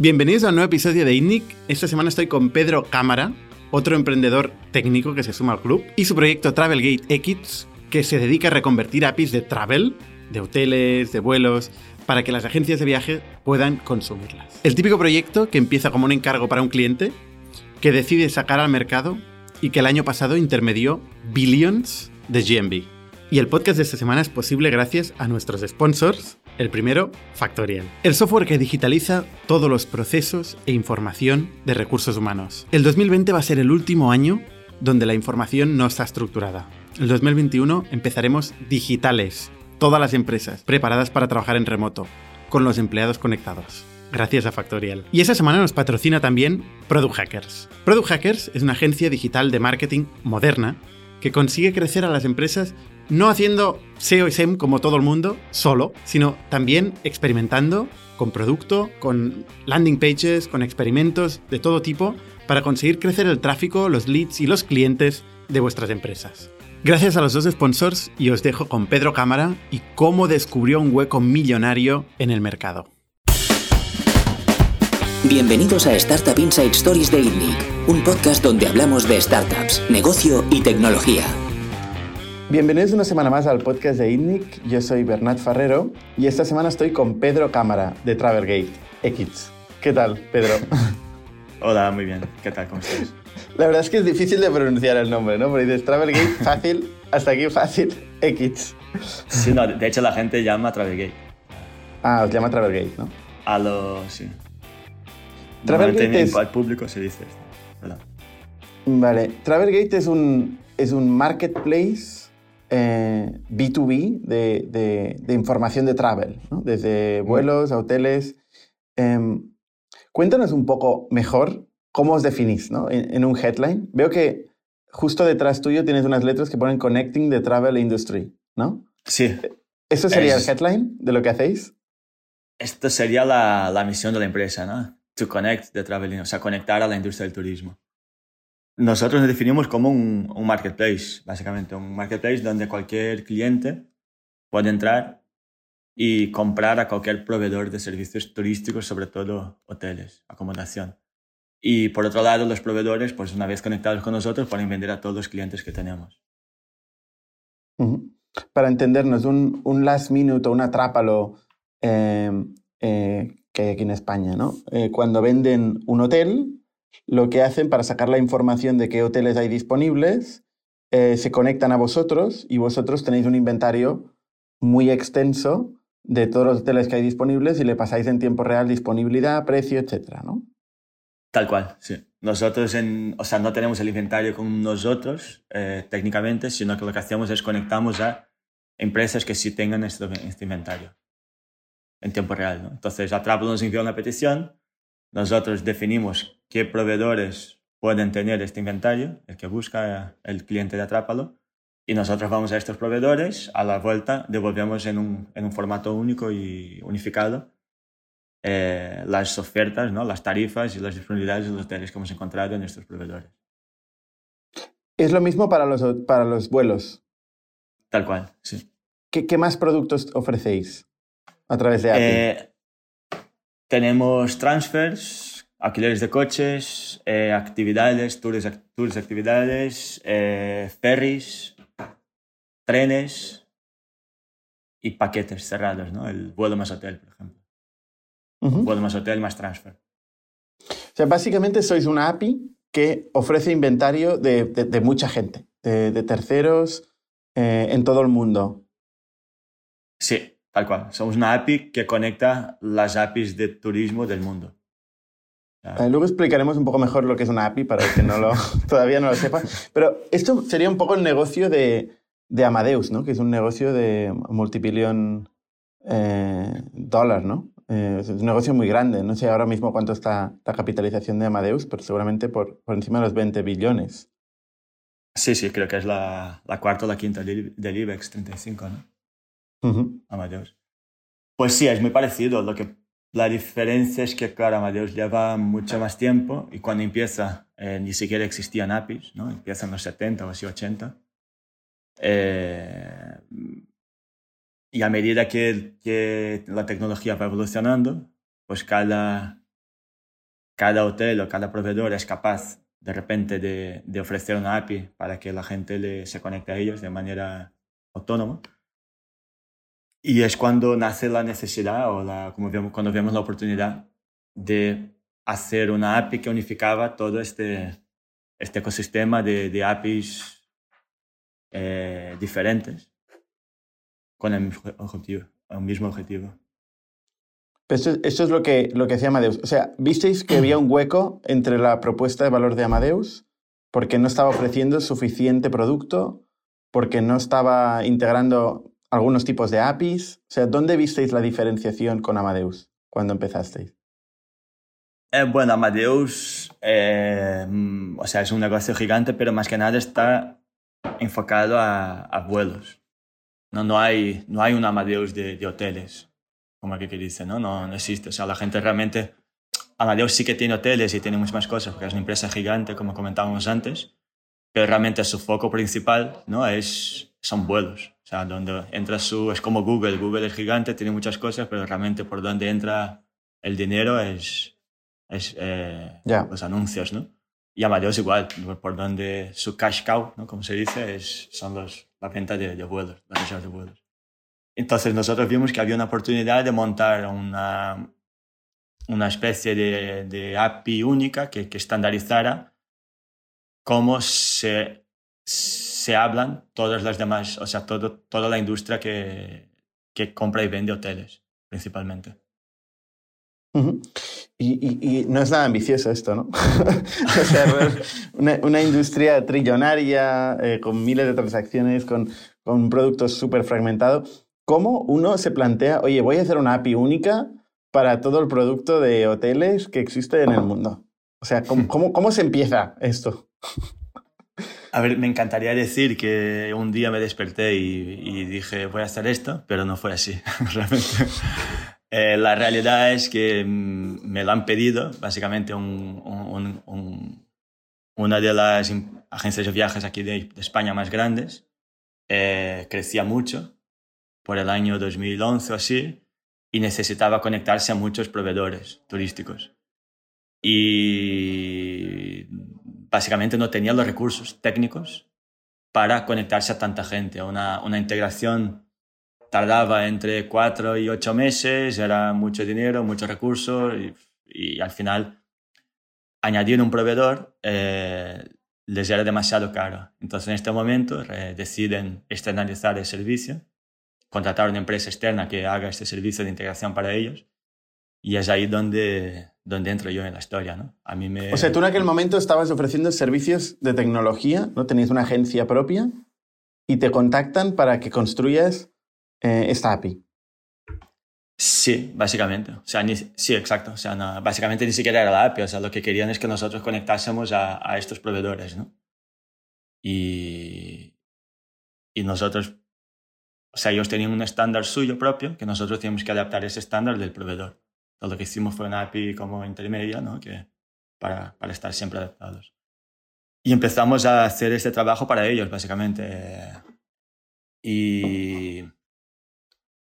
Bienvenidos a un nuevo episodio de INNIC. Esta semana estoy con Pedro Cámara, otro emprendedor técnico que se suma al club, y su proyecto Travelgate X, que se dedica a reconvertir APIs de travel, de hoteles, de vuelos, para que las agencias de viaje puedan consumirlas. El típico proyecto que empieza como un encargo para un cliente, que decide sacar al mercado y que el año pasado intermedió billions de GMB. Y el podcast de esta semana es posible gracias a nuestros sponsors. El primero, Factorial, el software que digitaliza todos los procesos e información de recursos humanos. El 2020 va a ser el último año donde la información no está estructurada. El 2021 empezaremos digitales, todas las empresas preparadas para trabajar en remoto, con los empleados conectados. Gracias a Factorial. Y esa semana nos patrocina también Product Hackers. Product Hackers es una agencia digital de marketing moderna que consigue crecer a las empresas no haciendo SEO y SEM como todo el mundo, solo, sino también experimentando con producto, con landing pages, con experimentos de todo tipo para conseguir crecer el tráfico, los leads y los clientes de vuestras empresas. Gracias a los dos sponsors y os dejo con Pedro Cámara y cómo descubrió un hueco millonario en el mercado. Bienvenidos a Startup Inside Stories de INNIC, un podcast donde hablamos de startups, negocio y tecnología. Bienvenidos una semana más al podcast de INNIC. Yo soy Bernat Ferrero y esta semana estoy con Pedro Cámara de Travelgate X. ¿Qué tal, Pedro? Hola, muy bien. ¿Qué tal? ¿Cómo estás? La verdad es que es difícil de pronunciar el nombre, ¿no? Porque dices Travelgate fácil, hasta aquí fácil, X. Sí, no, de hecho la gente llama Travelgate. Ah, os llama Travelgate, ¿no? A lo... sí. Travelgate es... Al público se dice esto, ¿verdad? Vale. Travelgate es un, es un marketplace eh, B2B de, de, de, información de travel, ¿no? desde vuelos a hoteles. Eh, cuéntanos un poco mejor cómo os definís ¿no? en, en, un headline. Veo que justo detrás tuyo tienes unas letras que ponen Connecting the Travel Industry, ¿no? Sí. ¿Eso sería es... el headline de lo que hacéis? Esto sería la, la misión de la empresa, ¿no? To connect the travel, o sea, conectar a la industria del turismo. Nosotros nos definimos como un, un, marketplace, básicamente, un marketplace donde cualquier cliente puede entrar y comprar a cualquier proveedor de servicios turísticos, sobre todo hoteles, acomodación. Y por otro lado, los proveedores, pues una vez conectados con nosotros, pueden vender a todos los clientes que tenemos. Para entendernos, un, un, last minute o un atrápalo eh, eh, que hay aquí en España, ¿no? Eh, cuando venden un hotel, lo que hacen para sacar la información de qué hoteles hay disponibles, eh, se conectan a vosotros y vosotros tenéis un inventario muy extenso de todos los hoteles que hay disponibles y le pasáis en tiempo real disponibilidad, precio, etcétera, ¿no? Tal cual, sí. Nosotros, en, o sea, no tenemos el inventario con nosotros eh, técnicamente, sino que lo que hacemos es conectamos a empresas que sí tengan este, este inventario en tiempo real. ¿no? Entonces, Atraplo nos envía una petición, nosotros definimos qué proveedores pueden tener este inventario, el que busca el cliente de Atrápalo, y nosotros vamos a estos proveedores, a la vuelta devolvemos en un, en un formato único y unificado eh, las ofertas, ¿no? las tarifas y las disponibilidades de los hoteles que hemos encontrado en estos proveedores. Es lo mismo para los, para los vuelos. Tal cual, sí. ¿Qué, qué más productos ofrecéis a través de API? Eh, tenemos transfers, alquileres de coches, eh, actividades, tours, tours actividades, eh, ferries, trenes y paquetes cerrados, ¿no? El vuelo más hotel, por ejemplo. Uh -huh. Vuelo más hotel más transfer. O sea, básicamente sois una API que ofrece inventario de, de, de mucha gente, de, de terceros eh, en todo el mundo. Sí, Tal cual. Somos una API que conecta las APIs de turismo del mundo. Eh, luego explicaremos un poco mejor lo que es una API para el que no lo, todavía no lo sepa. Pero esto sería un poco el negocio de, de Amadeus, ¿no? Que es un negocio de multibillón eh, dólar, ¿no? Eh, es un negocio muy grande. No sé ahora mismo cuánto está la capitalización de Amadeus, pero seguramente por, por encima de los 20 billones. Sí, sí, creo que es la, la cuarta o la quinta del IBEX 35, ¿no? Uh -huh. Amadeus. Pues sí, es muy parecido. Lo que, la diferencia es que, claro, Amadeus lleva mucho más tiempo y cuando empieza eh, ni siquiera existían APIs, ¿no? Empieza en los 70 o así 80. Eh, y a medida que, que, la tecnología va evolucionando, pues cada, cada hotel o cada proveedor es capaz de repente de, de ofrecer una API para que la gente le, se conecte a ellos de manera autónoma. Y es cuando nace la necesidad o la, como vemos, cuando vemos la oportunidad de hacer una API que unificaba todo este, este ecosistema de, de APIs eh, diferentes con el objetivo. El mismo objetivo. Eso, eso, es lo que, lo que hacía Amadeus. O sea, ¿visteis que había un hueco entre la propuesta de valor de Amadeus? Porque no estaba ofreciendo suficiente producto, porque no estaba integrando algunos tipos de APIs. O sea, ¿dónde visteis la diferenciación con Amadeus cuando empezasteis? Eh, bueno, Amadeus, eh, mm, o sea, es un negocio gigante, pero más que nada está enfocado a, a vuelos. No, no, hay, no hay un Amadeus de, de hoteles, como aquí que dice, ¿no? ¿no? No existe. O sea, la gente realmente... Amadeus sí que tiene hoteles y tiene muchas más cosas, porque es una empresa gigante, como comentábamos antes, pero realmente su foco principal ¿no? es, son vuelos. O sea, donde entra su... Es como Google. Google es gigante, tiene muchas cosas, pero realmente por donde entra el dinero es, es eh, yeah. los anuncios, ¿no? Y Amadeus igual, por donde su cash cow, ¿no? Como se dice, es, son los, la venta de, de vuelos, las reservas de vuelos. Entonces nosotros vimos que había una oportunidad de montar una, una especie de, de API única que, que estandarizara cómo se, se hablan todas las demás, o sea, todo, toda la industria que, que compra y vende hoteles, principalmente. Uh -huh. y, y, y, no es nada ambicioso esto, ¿no? o sea, una, una, industria trillonaria, eh, con miles de transacciones, con, con un producto súper fragmentado. ¿Cómo uno se plantea, oye, voy a hacer una API única para todo el producto de hoteles que existe en el mundo? O sea, ¿cómo, cómo, cómo se empieza esto? A ver, me encantaría decir que un día me desperté y, y, dije, voy a hacer esto, pero no fue así, realmente. Eh, la realidad es que mm, me lo han pedido, básicamente un, un, un, una de las agencias de viajes aquí de, España más grandes. Eh, crecía mucho por el año 2011 o así y necesitaba conectarse a muchos proveedores turísticos. Y básicamente no tenía los recursos técnicos para conectarse a tanta gente. Una, una integración tardaba entre cuatro y ocho meses, era mucho dinero, muchos recursos y, al final añadir un proveedor eh, les era demasiado caro. Entonces en este momento deciden externalizar el servicio, contratar una empresa externa que haga este servicio de integración para ellos y es ahí donde, donde entro yo en la historia. ¿no? A mí me... O sea, tú en aquel momento estabas ofreciendo servicios de tecnología, ¿no? Tenías una agencia propia y te contactan para que construyas eh, esta API. Sí, básicamente. O sea, ni, sí, exacto. O sea, no, básicamente ni siquiera era la API. O sea, lo que querían es que nosotros conectásemos a, a estos proveedores, ¿no? Y, y nosotros, o sea, ellos tenían un estándar suyo propio que nosotros teníamos que adaptar ese estándar del proveedor. Lo que hicimos fue una API como intermedia, ¿no? Que, para, para estar siempre adaptados. Y empezamos a hacer este trabajo para ellos, básicamente. Y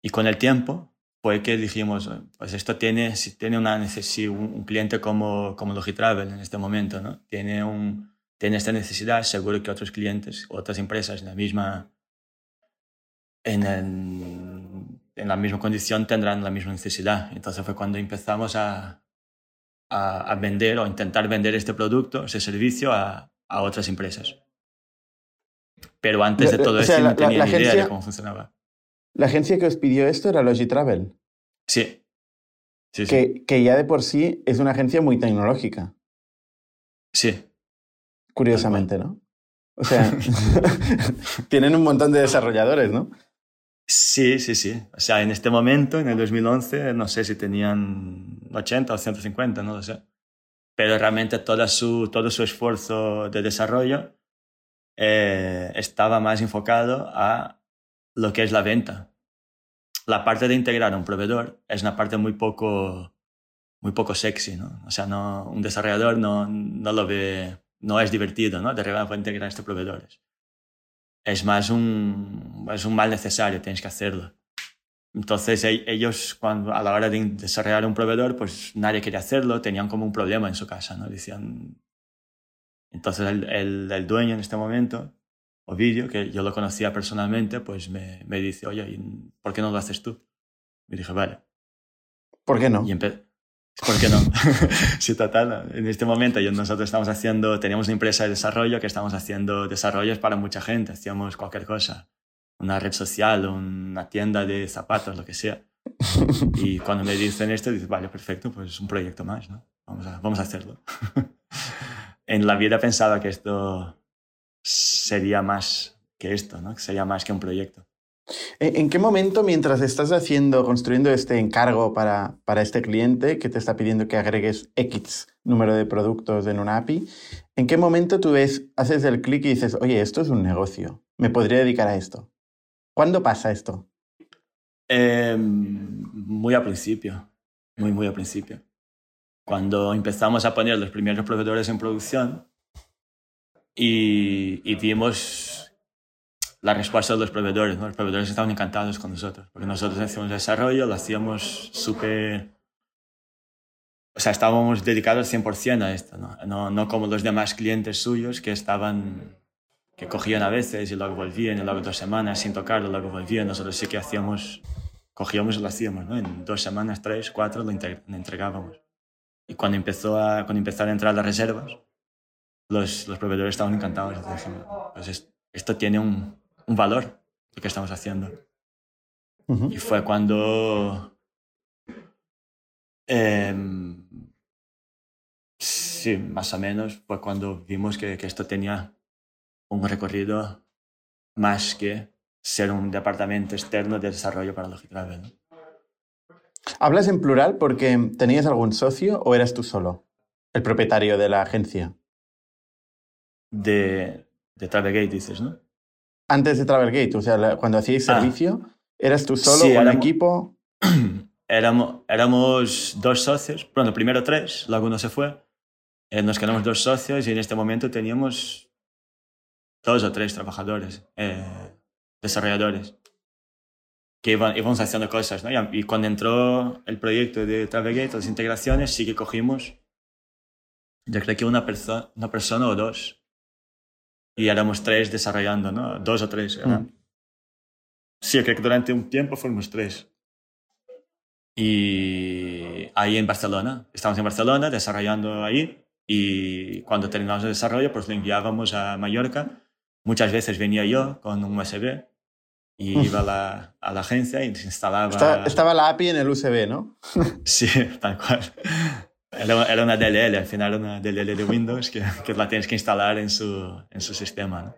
y con el tiempo fue que dijimos, pues esto tiene, si tiene una si un cliente como, como Logitravel en este momento, ¿no? Tiene, un, tiene esta necesidad, seguro que otros clientes, otras empresas en la misma, en, el, en la misma condición tendrán la misma necesidad. Entonces fue cuando empezamos a, a, a vender o intentar vender este producto, ese servicio a, a otras empresas. Pero antes de todo o sea, esto no tenía la, la ni idea agencia... de cómo funcionaba. La agencia que os pidió esto era Logitravel. Sí. sí, que, sí. que ya de por sí es una agencia muy tecnológica. Sí. Curiosamente, ¿no? O sea, tienen un montón de desarrolladores, ¿no? Sí, sí, sí. O sea, en este momento, en el 2011, no sé si tenían 80 o 150, no lo sé. Pero realmente toda su, todo su esfuerzo de desarrollo eh, estaba más enfocado a lo que es la venta. La parte de integrar a un proveedor es una parte muy poco, muy poco sexy, ¿no? O sea, no, un desarrollador no, no lo ve, no es divertido, ¿no? De repente integrar a estos proveedores. Es más un, es un mal necesario, tienes que hacerlo. Entonces e-, ellos cuando, a la hora de desarrollar un proveedor, pues nadie quería hacerlo, tenían como un problema en su casa, ¿no? Decían... Entonces el, el, el dueño en este momento, Ovidio, que yo lo conocía personalmente, pues me, me dice, oye, ¿por qué no lo haces tú? Y dije, vale. ¿Por qué no? Y ¿Por qué no? sí, total. En este momento nosotros estamos haciendo, teníamos una empresa de desarrollo que estamos haciendo desarrollos para mucha gente, hacíamos cualquier cosa una red social, una tienda de zapatos, lo que sea. Y cuando me dicen esto, dices, vale, perfecto, pues es un proyecto más, ¿no? Vamos a, vamos a hacerlo. en la vida pensaba que esto sería más que esto, ¿no? Que sería más que un proyecto. ¿En qué momento, mientras estás haciendo, construyendo este encargo para, para este cliente que te está pidiendo que agregues X número de productos en una API, ¿en qué momento tú ves, haces el clic y dices, oye, esto es un negocio, me podría dedicar a esto? ¿Cuándo pasa esto? Eh, muy al principio, muy, muy al principio. Cuando empezamos a poner los primeros proveedores en producción y, y vimos la respuesta de los proveedores. Los proveedores estaban encantados con nosotros, porque nosotros hacíamos desarrollo, lo hacíamos súper... O sea, estábamos dedicados 100% a esto, ¿no? ¿no? No como los demás clientes suyos que estaban que cogían a veces y luego volvían, y luego dos semanas sin tocarlo, luego volvían. Nosotros sí que hacíamos, cogíamos y lo hacíamos, ¿no? En dos semanas, tres, cuatro, lo, entregábamos. Y cuando, empezó a, cuando empezaron a entrar las reservas, los, los proveedores estaban encantados. pues esto tiene un, un, valor, lo que estamos haciendo. Y fue cuando... Eh, sí, más o menos, fue cuando vimos que, que esto tenía un recorrido más que ser un departamento externo de desarrollo para Logitravel. ¿no? ¿Hablas en plural porque tenías algún socio o eras tú solo, el propietario de la agencia? De, de Travelgate, dices, ¿no? Antes de Travelgate, o sea, cuando hacíais ah. servicio, ¿eras tú solo sí, o un equipo? Éramos, éramos dos socios, bueno, primero tres, luego uno se fue. Eh, nos quedamos dos socios y en este momento teníamos dos o tres trabajadores, eh, desarrolladores, que iban, íbamos haciendo cosas. ¿no? Y, cuando entró el proyecto de Travelgate, las integraciones, sí que cogimos, yo creo que una, persona una persona o dos. Y éramos tres desarrollando, ¿no? Dos o tres. Mm. Sí, creo que durante un tiempo fuimos tres. Y ahí en Barcelona, estábamos en Barcelona desarrollando ahí y cuando terminamos el desarrollo pues lo enviábamos a Mallorca Muchas veces venía yo con un USB y iba a la, a la agencia y se instalaba... Estaba, la API en el USB, ¿no? sí, tal cual. Era, era, una DLL, al final era una DLL de Windows que, que la tienes que instalar en su, en su sistema. ¿no?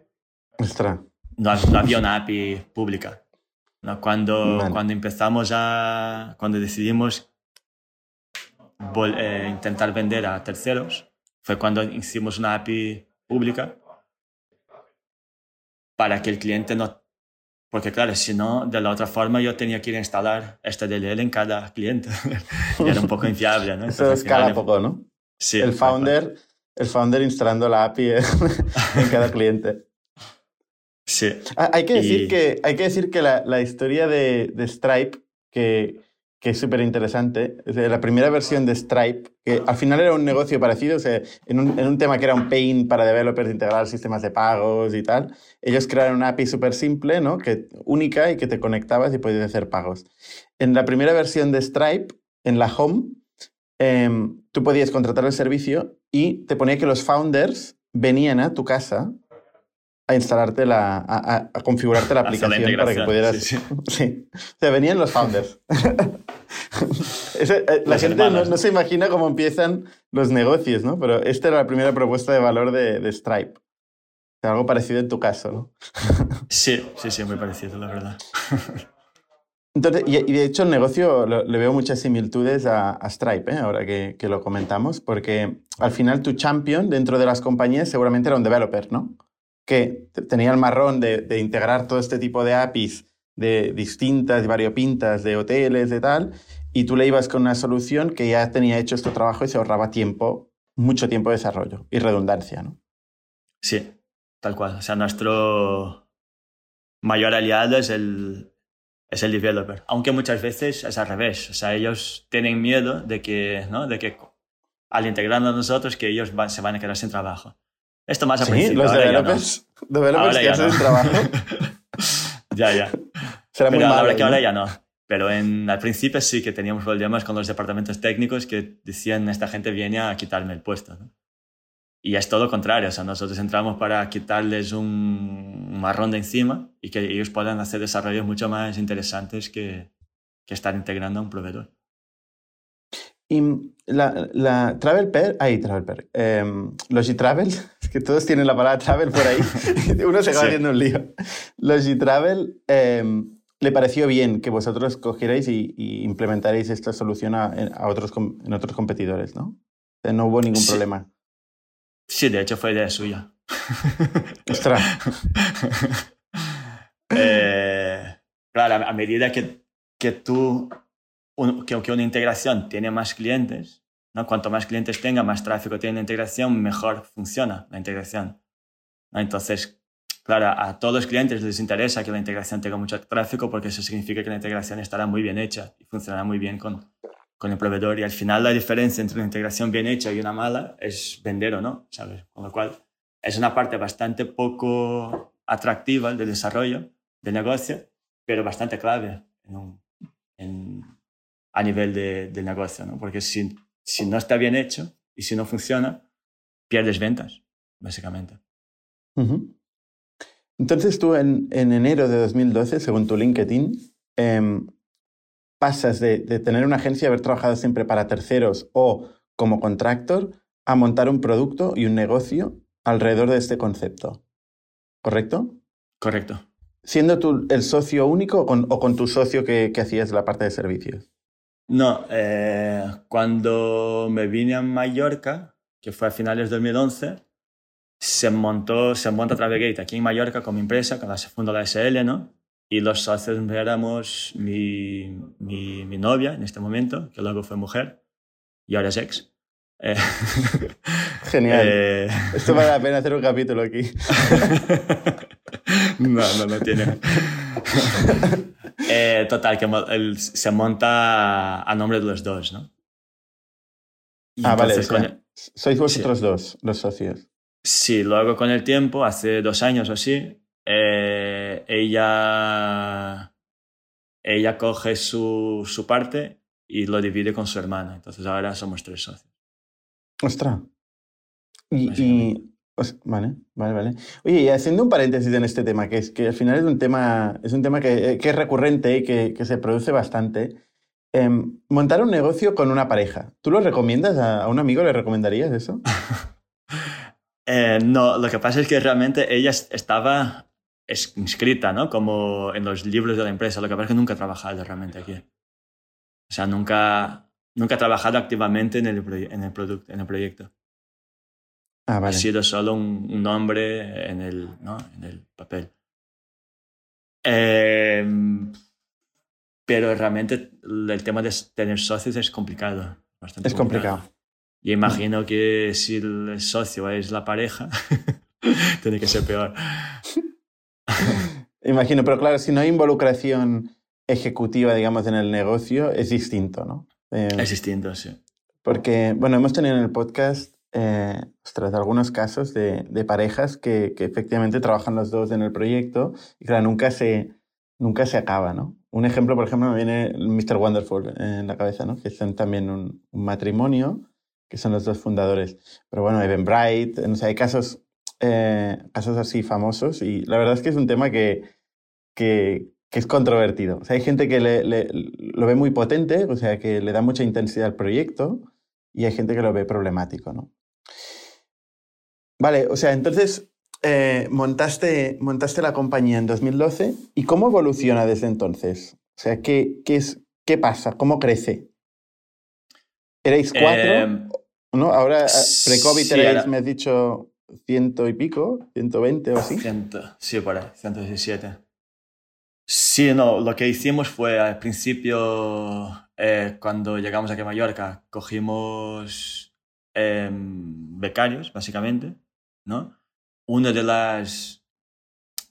Ostras. No, había una API pública. ¿no? Cuando, cuando empezamos a... Cuando decidimos eh, intentar vender a terceros, fue cuando hicimos una API pública para que el cliente no... Porque claro, si no, de la otra forma yo tenía que ir a instalar este DLL en cada cliente. y era un poco infiable, ¿no? Eso escala poco, ¿no? Sí. El founder, el founder instalando la API en cada cliente. Sí. Ah, hay que decir que, hay que, decir que la, la historia de, de Stripe, que, que es súper interesante. La primera versión de Stripe, que al final era un negocio parecido, o sea, en, un, en un tema que era un pain para developers integrar sistemas de pagos y tal, ellos crearon una API súper simple, ¿no? que, única y que te conectabas y podías hacer pagos. En la primera versión de Stripe, en la home, em, tú podías contratar el servicio y te ponía que los founders venían a tu casa a instalarte la, a, a configurarte la aplicación para que pudieras. Sí, sí. O sea, venían los founders. Eh, la gente no, se imagina cómo empiezan los negocios, ¿no? Pero esta era la primera propuesta de valor de, de Stripe. algo parecido en tu caso, ¿no? sí, sí, sí, muy parecido, la verdad. Entonces, y, de hecho el negocio le veo muchas similitudes a, a Stripe, ¿eh? ahora que, que, lo comentamos, porque al final tu champion dentro de las compañías seguramente era un developer, ¿no? Que tenía el marrón de, integrar todo este tipo de APIs de distintas y variopintas de hoteles y tal, y tú le ibas con una solución que ya tenía hecho este trabajo y se ahorraba tiempo, mucho tiempo de desarrollo y redundancia, ¿no? Sí, tal cual. O sea, nuestro mayor aliado es el, es el developer. Aunque muchas veces es al revés. O sea, ellos tienen miedo de que, ¿no? de que al integrarnos nosotros, que ellos se van a quedar sin trabajo. Esto más a Sí, los ahora ya developers, developers que ya hacen no. trabajo. ya, ya. Será muy Pero la malo. verdad que ¿no? ahora ya no. Pero en, al principio sí que teníamos problemas con los departamentos técnicos que decían esta gente viene a quitarme el puesto. ¿no? Y es todo lo contrario. O sea, nosotros entramos para quitarles un marrón de encima y que ellos puedan hacer desarrollos mucho más interesantes que, que estar integrando a un proveedor. Y la, la Travel Pair, ahí Travel Pair, eh, Logitravel, es que todos tienen la palabra travel por ahí, uno se acaba Sí. haciendo un lío. Logitravel, eh, le pareció bien que vosotros cogierais y, y implementarais esta solución a, a otros, en otros competidores, ¿no? O sea, no hubo ningún Sí. problema. Sí, de hecho fue idea suya. Ostras, Eh, claro, a medida que, que tú, un- que, que una integración tiene más clientes, ¿no? cuanto más clientes tenga, más tráfico tiene la integración, mejor funciona la integración. ¿no? Entonces, claro, a todos los clientes les interesa que la integración tenga mucho tráfico porque eso significa que la integración estará muy bien hecha y funcionará muy bien con, con el proveedor. Y al final la diferencia entre una integración bien hecha y una mala es vender o no, ¿sabes? Con lo cual es una parte bastante poco atractiva del desarrollo del negocio, pero bastante clave en un- en- a nivel de, del negocio, ¿no? Porque si, si no está bien hecho y si no funciona, pierdes ventas, básicamente. Entonces tú en, en enero de 2012, según tu LinkedIn, em, pasas de, de tener una agencia, haber trabajado siempre para terceros o como contractor, a montar un producto y un negocio alrededor de este concepto. ¿Correcto? Correcto. Siendo tú el socio único o con, o con tu socio que, que hacías la parte de servicios. No, eh, cuando me vine a Mallorca, que fue a finales de 2011, se montó, se monta Travelgate aquí en Mallorca como empresa, cuando se fundó la SL, ¿no? Y los socios éramos mi, mi, mi novia en este momento, que luego fue mujer y ahora es ex. Eh, Genial. eh, Esto vale la pena hacer un capítulo aquí. no, no, no tiene. Eh, total, que el- se monta a nombre de los dos, ¿no? Y ah, vale. o entonces con sea, el- sois vosotros dos los socios. Sí, luego con el tiempo, hace dos años o así, eh, ella, ella coge su, su parte y lo divide con su hermana. Entonces ahora somos tres socios. Ostras. Y, y- Básicamente. os- vale, vale, vale. Oye, y haciendo un paréntesis en este tema, que es que al final es un tema, es un tema que, que es recurrente y que, que se produce bastante. Em, montar un negocio con una pareja. ¿Tú lo recomiendas? ¿A, a un amigo le recomendarías eso? Eh, no, lo que pasa es que realmente ella es- estaba es- inscrita, ¿no? Como en los libros de la empresa. Lo que pasa es que nunca ha trabajado realmente aquí. O sea, nunca, nunca ha trabajado activamente en el, en el, en el proyecto. Ah, Ha sido solo un, un nombre en el, ¿no? en el papel. Eh, pero realmente el tema de tener socios es complicado. bastante Es complicado. Y imagino que si el socio es la pareja, tiene que ser peor. Imagino, pero claro, si no hay involucración ejecutiva, digamos, en el negocio, es distinto, ¿no? Eh, Es distinto, sí. Porque, bueno, hemos tenido en el podcast, eh, ostras, algunos casos de, de parejas que, que efectivamente trabajan los dos en el proyecto y claro, nunca se, nunca se acaba, ¿no? Un ejemplo, por ejemplo, me viene Mr. Wonderful en la cabeza, ¿no? Que son también un, un matrimonio, que son los dos fundadores. Pero bueno, Evan Bright, no sé, hay casos, eh, casos así famosos y la verdad es que es un tema que, que, que es controvertido. O sea, hay gente que le- le- lo ve muy potente, o sea, que le da mucha intensidad al proyecto y hay gente que lo ve problemático, ¿no? Vale, o sea, entonces eh, montaste, montaste la compañía en 2012 y ¿cómo evoluciona desde entonces? O sea, ¿qué, qué, es, qué pasa? ¿Cómo crece? ¿Erais cuatro? Eh, ¿no? Ahora, eh, sí, pre-COVID erais, ahora- me has dicho, ciento y pico, 120 o así. Ciento- sí, por ahí, 117. Sí, no, lo que hicimos fue al principio, eh, cuando llegamos aquí a Mallorca, cogimos em, becarios, básicamente, ¿no? Una de las,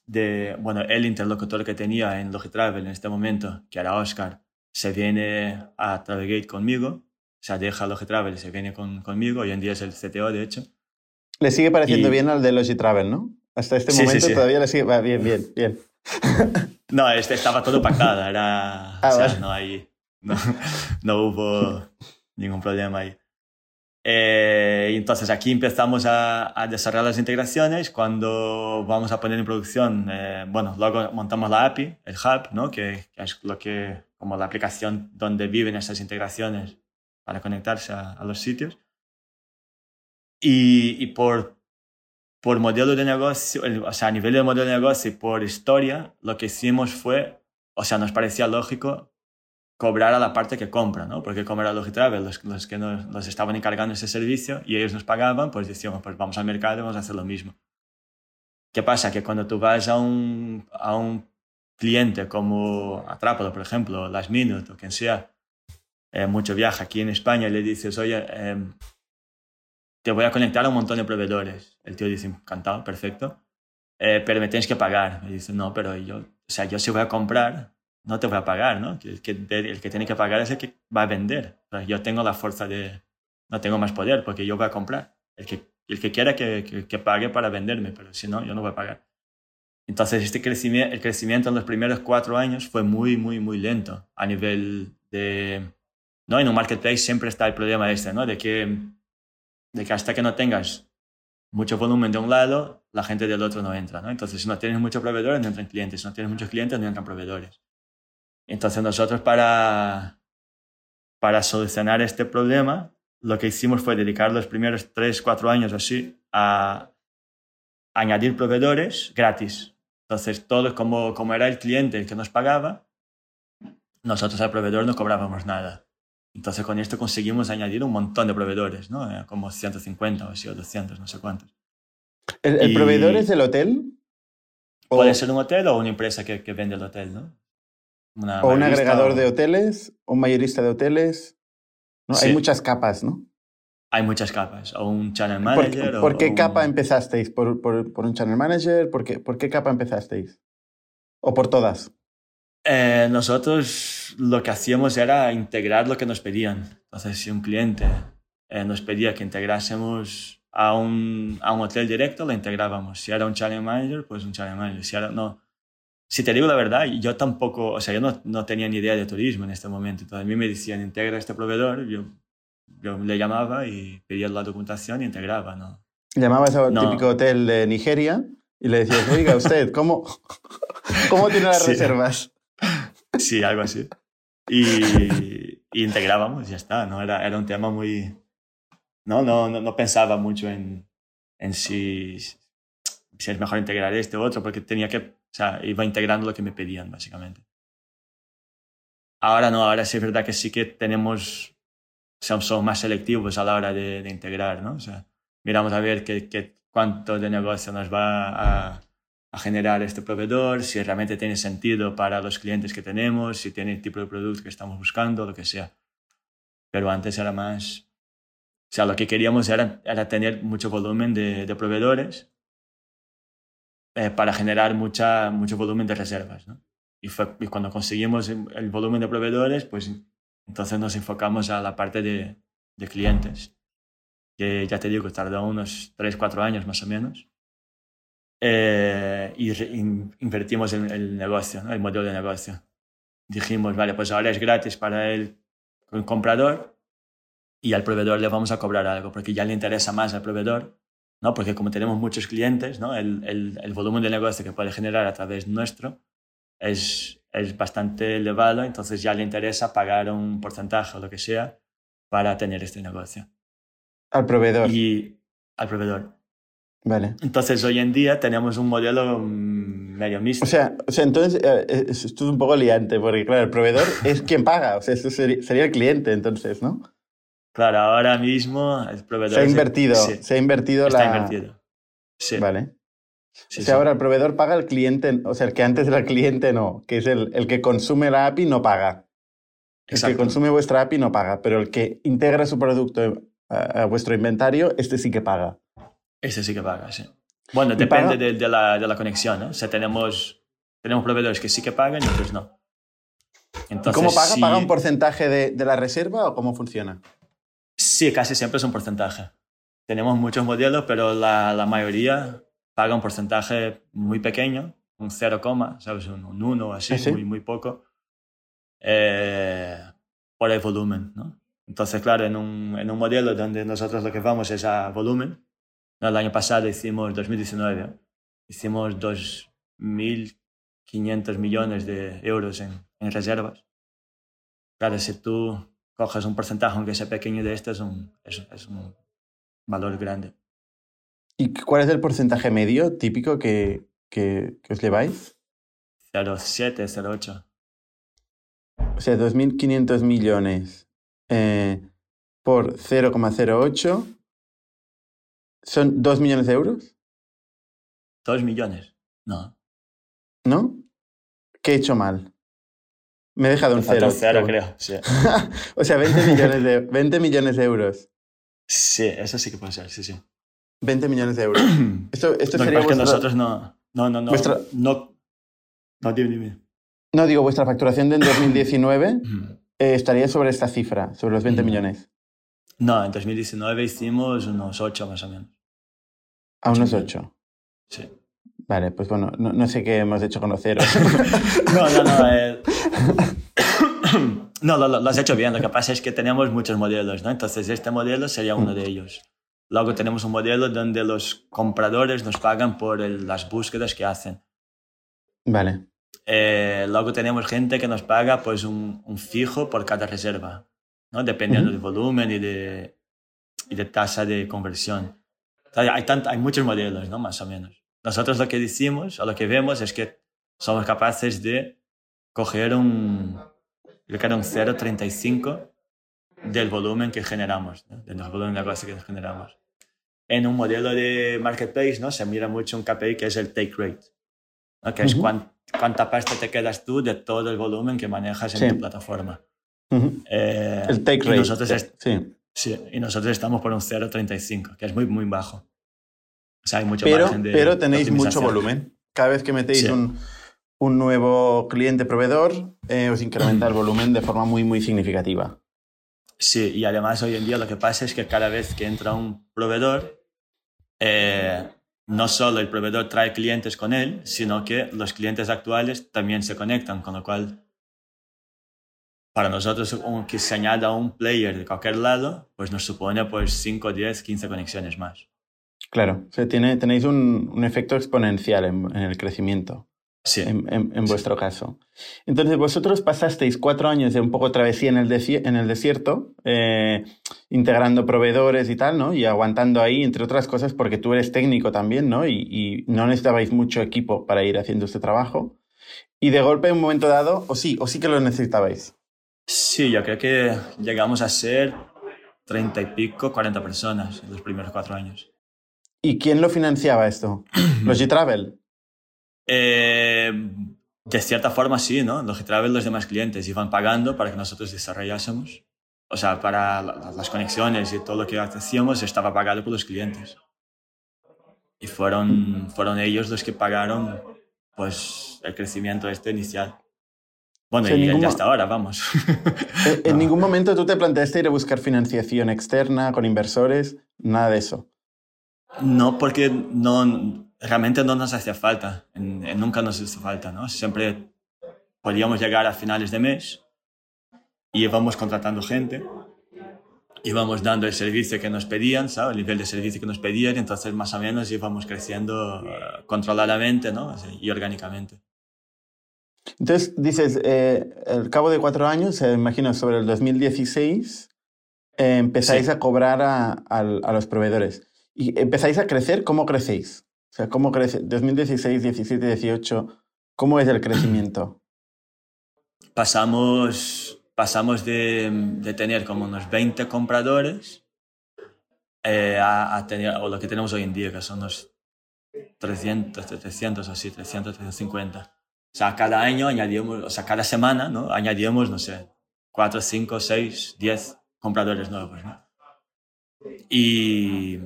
de, bueno, el interlocutor que tenía en Logitravel en este momento, que era Oscar, se viene a Travelgate conmigo, o sea, deja Logitravel y se viene con, conmigo, hoy en día es el CTO, de hecho. Le sigue pareciendo bien al de Logitravel, ¿no? Hasta este momento todavía le sigue, va bien, bien, bien. no, este estaba todo pactado, era, ah, o sea, no, hay, no, no hubo ningún problema ahí. Eh, entonces aquí empezamos a, a, desarrollar las integraciones. Cuando vamos a poner en producción, eh, bueno, luego montamos la API, el hub, ¿no? que, es lo que, como la aplicación donde viven esas integraciones para conectarse a, los sitios. Y, y, por, por modelo de negocio, o sea, a nivel de modelo de negocio y por historia, lo que hicimos fue, o sea, nos parecía lógico cobrar a la parte que compra, ¿no? Porque como era Logitravel, los, los que nos, nos, estaban encargando ese servicio y ellos nos pagaban, pues decíamos, pues vamos al mercado y vamos a hacer lo mismo. ¿Qué pasa? Que cuando tú vas a un, a un cliente como Atrápalo, por ejemplo, Last Minute o quien sea, eh, mucho viaja aquí en España y le dices, oye, eh, te voy a conectar a un montón de proveedores. El tío dice, encantado, perfecto, eh, pero me tienes que pagar. Me dice, no, pero yo, o sea, yo si voy a comprar, no te voy a pagar, ¿no? El que, que tiene que pagar es el que va a vender. yo tengo la fuerza de, no tengo más poder porque yo voy a comprar. El que, el que quiera que, que, pague para venderme, pero si no, yo no voy a pagar. Entonces, este crecimiento, el crecimiento en los primeros cuatro años fue muy, muy, muy lento a nivel de... ¿no? En un marketplace siempre está el problema este, ¿no? De que, de que hasta que no tengas mucho volumen de un lado, la gente del otro no entra, ¿no? Entonces, si no tienes muchos proveedores, no entran clientes. Si no tienes muchos clientes, no entran proveedores. Entonces nosotros para, para solucionar este problema, lo que hicimos fue dedicar los primeros tres, cuatro años así a añadir proveedores gratis. Entonces, todo como, como era el cliente el que nos pagaba, nosotros al proveedor no cobrábamos nada. Entonces, con esto conseguimos añadir un montón de proveedores, ¿no? Eh, como 150 o así, o 200, no sé cuántos. ¿El, proveedor es el hotel? Puede ser un hotel o una empresa que, que vende el hotel, ¿no? O un agregador de hoteles, un mayorista de hoteles. ¿no? Hay muchas capas, ¿no? Hay muchas capas. O un channel manager. ¿Por, ¿por qué capa empezasteis? ¿Por, ¿Por, por, un channel manager? ¿Por qué, ¿Por qué capa empezasteis? ¿O por todas? Eh, nosotros lo que hacíamos era integrar lo que nos pedían. Entonces, si un cliente eh, nos pedía que integrásemos a un, a un hotel directo, lo integrábamos. Si era un channel manager, pues un channel manager. Si era, no, si te digo la verdad, yo tampoco, o sea, yo no, no tenía ni idea de turismo en este momento. Entonces a mí me decían, integra este proveedor, yo, yo le llamaba y pedía la documentación y integraba, ¿no? Llamabas a un típico hotel de Nigeria y le decías, oiga, usted, ¿cómo, cómo tiene las reservas? Sí, algo así. Y, y, integrábamos y ya está, ¿no? Era, era un tema muy... No, no, no, no pensaba mucho en, en si, si es mejor integrar este u otro, porque tenía que o sea, iba integrando lo que me pedían, básicamente. Ahora no, ahora sí es verdad que sí que tenemos, somos más selectivos a la hora de, de integrar, ¿no? O sea, miramos a ver qué, cuánto de negocio nos va a, a, generar este proveedor, si realmente tiene sentido para los clientes que tenemos, si tiene el tipo de producto que estamos buscando, lo que sea. Pero antes era más, o sea, lo que queríamos era, era tener mucho volumen de, de proveedores eh, para generar mucha, mucho volumen de reservas. ¿no? Y, cuando conseguimos el volumen de proveedores, pues entonces nos enfocamos a la parte de, clientes, que ya te digo, tardó unos 3, 4 años más o menos. Eh, y invertimos en el negocio, ¿no? el modelo de negocio. Dijimos, vale, pues ahora es gratis para el, el comprador y al proveedor le vamos a cobrar algo, porque ya le interesa más al proveedor ¿no? Porque como tenemos muchos clientes, ¿no? el, el, el, volumen de negocio que puede generar a través nuestro es, es bastante elevado, entonces ya le interesa pagar un porcentaje o lo que sea para tener este negocio. Al proveedor. Y al proveedor. Vale. Entonces hoy en día tenemos un modelo medio mixto. O sea, o sea entonces eh, esto es un poco liante, porque claro, el proveedor es quien paga, o sea, esto sería, sería el cliente entonces, ¿no? Claro, ahora mismo el proveedor... Se ha invertido, se ha invertido Está la... invertido. Sí. Vale. Sí, o sea, ahora el proveedor paga al cliente, o sea, el que antes era el cliente no, que es el, el que consume la API no paga. El que consume vuestra API no paga, pero el que integra su producto a, a, vuestro inventario, este sí que paga. Este sí que paga, sí. Bueno, ¿Y depende de, de la, de la conexión, ¿no? O sea, tenemos, tenemos proveedores que sí que pagan y otros no. ¿Y Entonces, ¿Cómo paga? sí- ¿Paga un porcentaje de, de la reserva o cómo funciona? Sí, casi siempre es un porcentaje. Tenemos muchos modelos, pero la, la mayoría paga un porcentaje muy pequeño, un 0, ¿sabes? Un, un 1 o así, Sí, sí. Muy, muy poco, eh, por el volumen, ¿no? Entonces, claro, en un, en un modelo donde nosotros lo que vamos es a volumen, ¿no? el año pasado hicimos, 2019, ¿eh? hicimos 2.500 millones de euros en, en reservas. Claro, si tú coges un porcentaje, aunque sea pequeño de este, es un, es, es un valor grande. ¿Y cuál es el porcentaje medio típico que, que, que os lleváis? 0,7, 0,8. O sea, 2.500 millones eh, por 0,08 son 2 millones de euros, 2 millones. No. ¿no? ¿Qué he hecho mal? Me he dejado un cero. un cero, creo. Sí. o sea, 20 millones, de, 20 millones de euros. sí, eso sí que puede ser, sí, sí. 20 millones de euros. Esto, esto que sería es que vuestra- nosotros no. No, no, no. Vuestra- No, no dime, dime. No, digo, vuestra facturación de en 2019 Ujú. eh, estaría sobre esta cifra, sobre los 20 Mm. millones. No, en 2019 hicimos unos 8 más o menos. A unos Sí. 8. Sí. Vale, pues bueno, no, no sé qué hemos hecho con los ceros. No, no, no. eh. No, lo, lo- has hecho bien. Lo que pasa es que tenemos muchos modelos, ¿no? Entonces, este modelo sería uno de ellos. Luego tenemos un modelo donde los compradores nos pagan por el- las búsquedas que hacen. vale. Eh, luego tenemos gente que nos paga pues un, un fijo por cada reserva, ¿no? Dependiendo Ujú. del volumen y de, y de tasa de conversión. Hay, hay, tant- hay muchos modelos, ¿no? Más o menos. Nosotros lo que decimos o lo que vemos es que somos capaces de coger un, creo que era un 0,35 del volumen que generamos, ¿no? del volumen de negocio que generamos. En un modelo de marketplace ¿no? se mira mucho un KPI que es el take rate, ¿no? que es Ujú. cuán- cuánta pasta te quedas tú de todo el volumen que manejas en Sí. tu plataforma. Ujú. Eh, El take rate. nosotros, est- Sí. sí, y nosotros estamos por un 0,35, que es muy, muy bajo. O sea, hay mucho Pero, margen de pero tenéis mucho volumen. Cada vez que metéis Sí. un, un nuevo cliente proveedor, eh, os incrementa el volumen de forma muy, muy significativa. Sí, y además hoy en día lo que pasa es que cada vez que entra un proveedor, eh, no solo el proveedor trae clientes con él, sino que los clientes actuales también se conectan, con lo cual para nosotros que se añada un player de cualquier lado, pues nos supone pues 5, 10, 15 conexiones más. Claro, o sea, tiene, tenéis un, un efecto exponencial en, en el crecimiento, Sí, en, en- en Sí. vuestro caso. Entonces, vosotros pasasteis cuatro años de un poco travesía en el, desi- en el desierto, eh, integrando proveedores y tal, ¿no? Y aguantando ahí, entre otras cosas, porque tú eres técnico también, ¿no? Y, y no necesitabais mucho equipo para ir haciendo este trabajo. Y de golpe, en un momento dado, o sí, o sí que lo necesitabais. sí, yo creo que llegamos a ser 30 y pico, 40 personas en los primeros cuatro años. ¿Y quién lo financiaba esto? ¿Los G-Travel? Eh, de cierta forma sí, ¿no? Los que traen los demás clientes iban pagando para que nosotros desarrollásemos. O sea, para la- las conexiones y todo lo que hacíamos estaba pagado por los clientes. Y fueron, fueron ellos los que pagaron pues, el crecimiento este inicial. Bueno, O sea, y ningún hasta ahora, vamos. En, en ningún momento tú te planteaste ir a buscar financiación externa con inversores, nada de eso. No, porque no, realmente no nos hacía falta. En- en- nunca nos hizo falta, ¿no? Siempre podíamos llegar a finales de mes y íbamos contratando gente, íbamos dando el servicio que nos pedían, ¿sabes? El nivel de servicio que nos pedían, y entonces más o menos íbamos creciendo eh, controladamente, ¿no? Así, Y orgánicamente. Entonces, dices, eh, al cabo de cuatro años, eh, imagino sobre el 2016, eh, empezáis Sí. a cobrar a, al- a los proveedores. ¿Y empezáis a crecer? ¿Cómo crecéis? O sea, ¿cómo crece? 2016, 17, 18, ¿cómo es el crecimiento? Pasamos, pasamos de, de tener como unos 20 compradores eh, a, a tener, o lo que tenemos hoy en día, que son unos 300, 300 o así, 300, 350. O sea, cada año o sea, cada semana, ¿no? Añadíamos, no sé, 4, 5, 6, 10 compradores nuevos, ¿no? Y,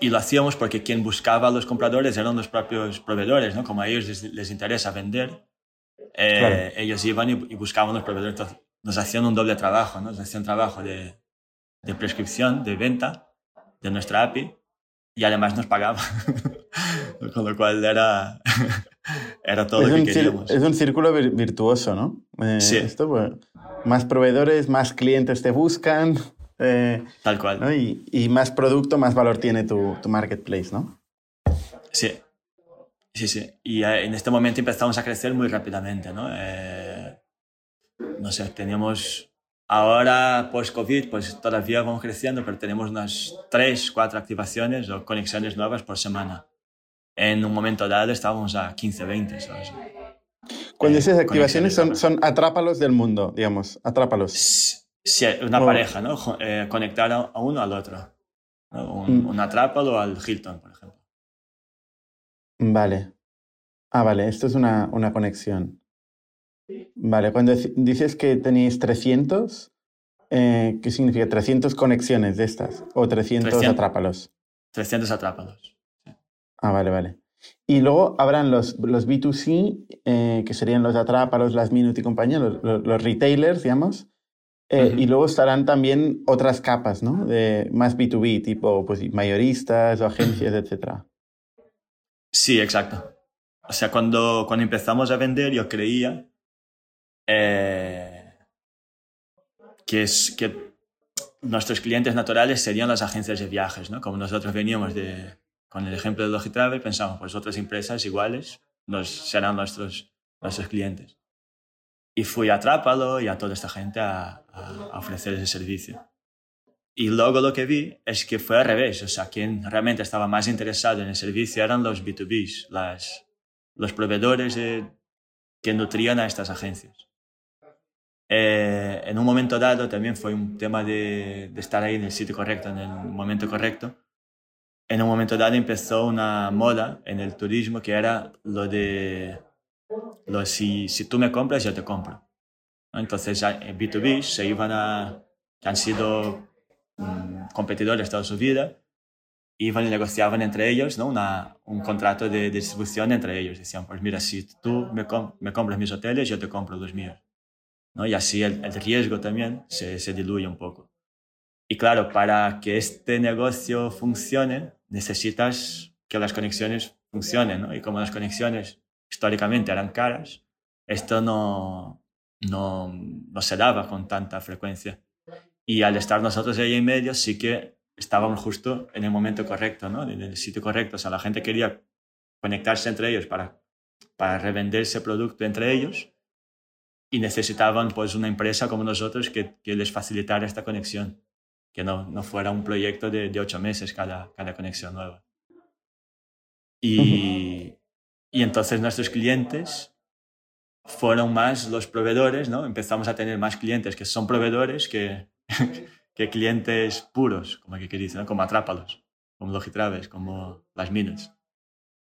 y lo hacíamos porque quien buscaba a los compradores eran los propios proveedores, ¿no? Como a ellos les, interesa vender, eh, ellos iban y, buscaban los proveedores. Entonces, nos hacían un doble trabajo, ¿no? Nos hacían trabajo de, de prescripción, de venta de nuestra API y además nos pagaban. Con lo cual era, era todo lo que queríamos. Es un círculo virtuoso, ¿no? Eh, sí. Esto, pues, más proveedores, más clientes te buscan. Eh, Tal cual. Y, y, más producto, más valor tiene tu, tu, marketplace, ¿no? Sí. Sí, sí. Y eh, en este momento empezamos a crecer muy rápidamente, ¿no? no sé, teníamos Ahora, post-COVID, pues todavía vamos creciendo, pero tenemos unas 3, 4 activaciones o conexiones nuevas por semana. En un momento dado estábamos a 15, 20. ¿sabes? Cuando dices eh, activaciones son, son atrápalos del mundo, digamos, atrápalos. Sí, una pareja, ¿no? Eh, conectar a uno al otro. Un, mm. un atrápalo al Hilton, por ejemplo. Vale. Ah, vale, esto es una, una conexión. Vale, cuando dices que tenéis 300, eh, ¿qué significa? 300 conexiones de estas o 300, atrápalos. 300 atrápalos. Ah, vale, vale. Y luego habrán los, los B2C, eh, que serían los atrápalos, las Minute y compañía, los, los, retailers, digamos. Eh, y luego estarán también otras capas, ¿no? De más B2B, tipo pues, mayoristas o agencias, etc. Sí, exacto. O sea, cuando, cuando empezamos a vender, yo creía eh, que, es, que nuestros clientes naturales serían las agencias de viajes, ¿no? Como nosotros veníamos de, con el ejemplo de Logitravel, pensamos, pues otras empresas iguales nos, serán nuestros, nuestros clientes. Y fui a Trápalo y a toda esta gente a, a, ofrecer ese servicio. Y luego lo que vi es que fue al revés, o sea, quien realmente estaba más interesado en el servicio eran los B2Bs, las, los proveedores que nutrían a estas agencias. Eh, en un momento dado también fue un tema de, estar ahí en el sitio correcto, en el momento correcto. En un momento dado empezó una moda en el turismo que era lo de lo, si, si tú me compras, yo te compro. Entonces, en B2B se iban a, han sido mm, competidores toda su vida, iban y negociaban entre ellos ¿no? Una, un contrato de, distribución entre ellos. Decían, pues mira, si tú me, me compras mis hoteles, yo te compro los míos. ¿no? Y así el, el riesgo también se, se, diluye un poco. Y claro, para que este negocio funcione, necesitas que las conexiones funcionen, ¿no? Y como las conexiones históricamente eran caras, esto no, no, no se daba con tanta frecuencia. Y al estar nosotros ahí en medio, sí que estábamos justo en el momento correcto, ¿no? En el sitio correcto. O sea, la gente quería conectarse entre ellos para, para revender ese producto entre ellos y necesitaban pues una empresa como nosotros que, que les facilitara esta conexión, que no, no fuera un proyecto de, de, ocho meses cada, cada conexión nueva. Y, y entonces nuestros clientes fueron más los proveedores, ¿no? Empezamos a tener más clientes que son proveedores que, que clientes puros, como que dicen, ¿no? como Atrápalos, como Logitraves, como las Minutes.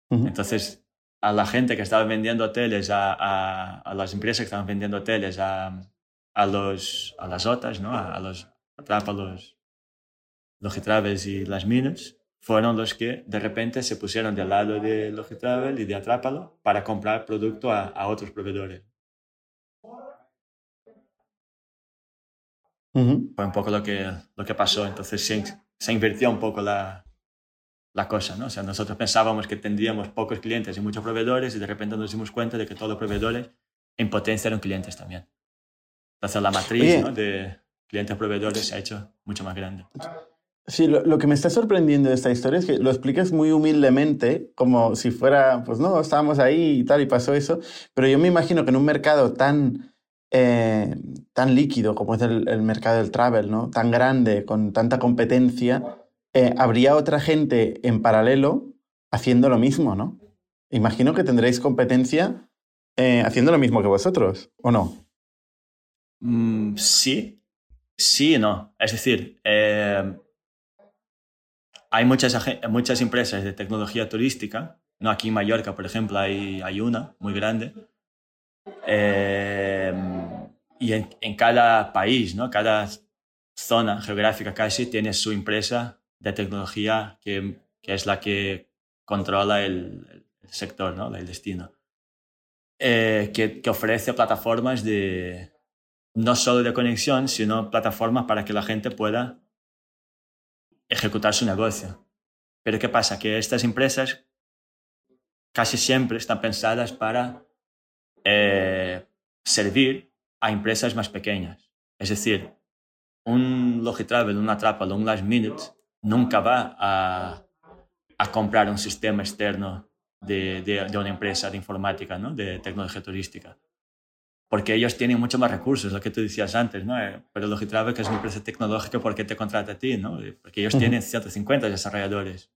Entonces, a la gente que estaba vendiendo hoteles, a, a, a las empresas que estaban vendiendo hoteles, a, a, los, a las OTAs, ¿no? a, los Atrápalos, Logitravel y las Minutes, fueron los que de repente se pusieron del lado de Logitravel y de Atrápalo para comprar producto a, a otros proveedores. Fue un poco lo que, lo que pasó. Entonces se, se invirtió un poco la, la cosa, ¿no? O sea, nosotros pensábamos que tendríamos pocos clientes y muchos proveedores y de repente nos dimos cuenta de que todos los proveedores en potencia eran clientes también. Entonces la matriz de clientes-proveedores se ha hecho mucho más grande. Sí, lo, que me está sorprendiendo de esta historia es que lo explicas muy humildemente, como si fuera, pues no, estábamos ahí y tal y pasó eso, pero yo me imagino que en un mercado tan, eh, tan líquido como es el, el mercado del travel, ¿no? Tan grande, con tanta competencia, eh, habría otra gente en paralelo haciendo lo mismo, ¿no? Imagino que tendréis competencia eh, haciendo lo mismo que vosotros, ¿o no? Mm, sí, sí y no. Es decir, hay muchas, muchas empresas de tecnología turística. ¿no? Aquí en Mallorca, por ejemplo, hay, hay una muy grande. y en, en, cada país, ¿no? cada zona geográfica casi tiene su empresa de tecnología que, que es la que controla el, el sector, ¿no? el destino. Eh, que, que, ofrece plataformas de no solo de conexión, sino plataformas para que la gente pueda ejecutar su negocio. Pero ¿qué pasa? Que estas empresas casi siempre están pensadas para eh, servir a empresas más pequeñas. Es decir, un Logitravel, una Travel, un Last Minute nunca va a, a comprar un sistema externo de, de, una empresa de informática, ¿no? de tecnología turística. Porque ellos tienen mucho más recursos, lo que tú decías antes, ¿no? Eh, pero Logitravel, que es una empresa tecnológica, ¿por qué te contrata a ti? ¿no? Porque ellos tienen 150 desarrolladores.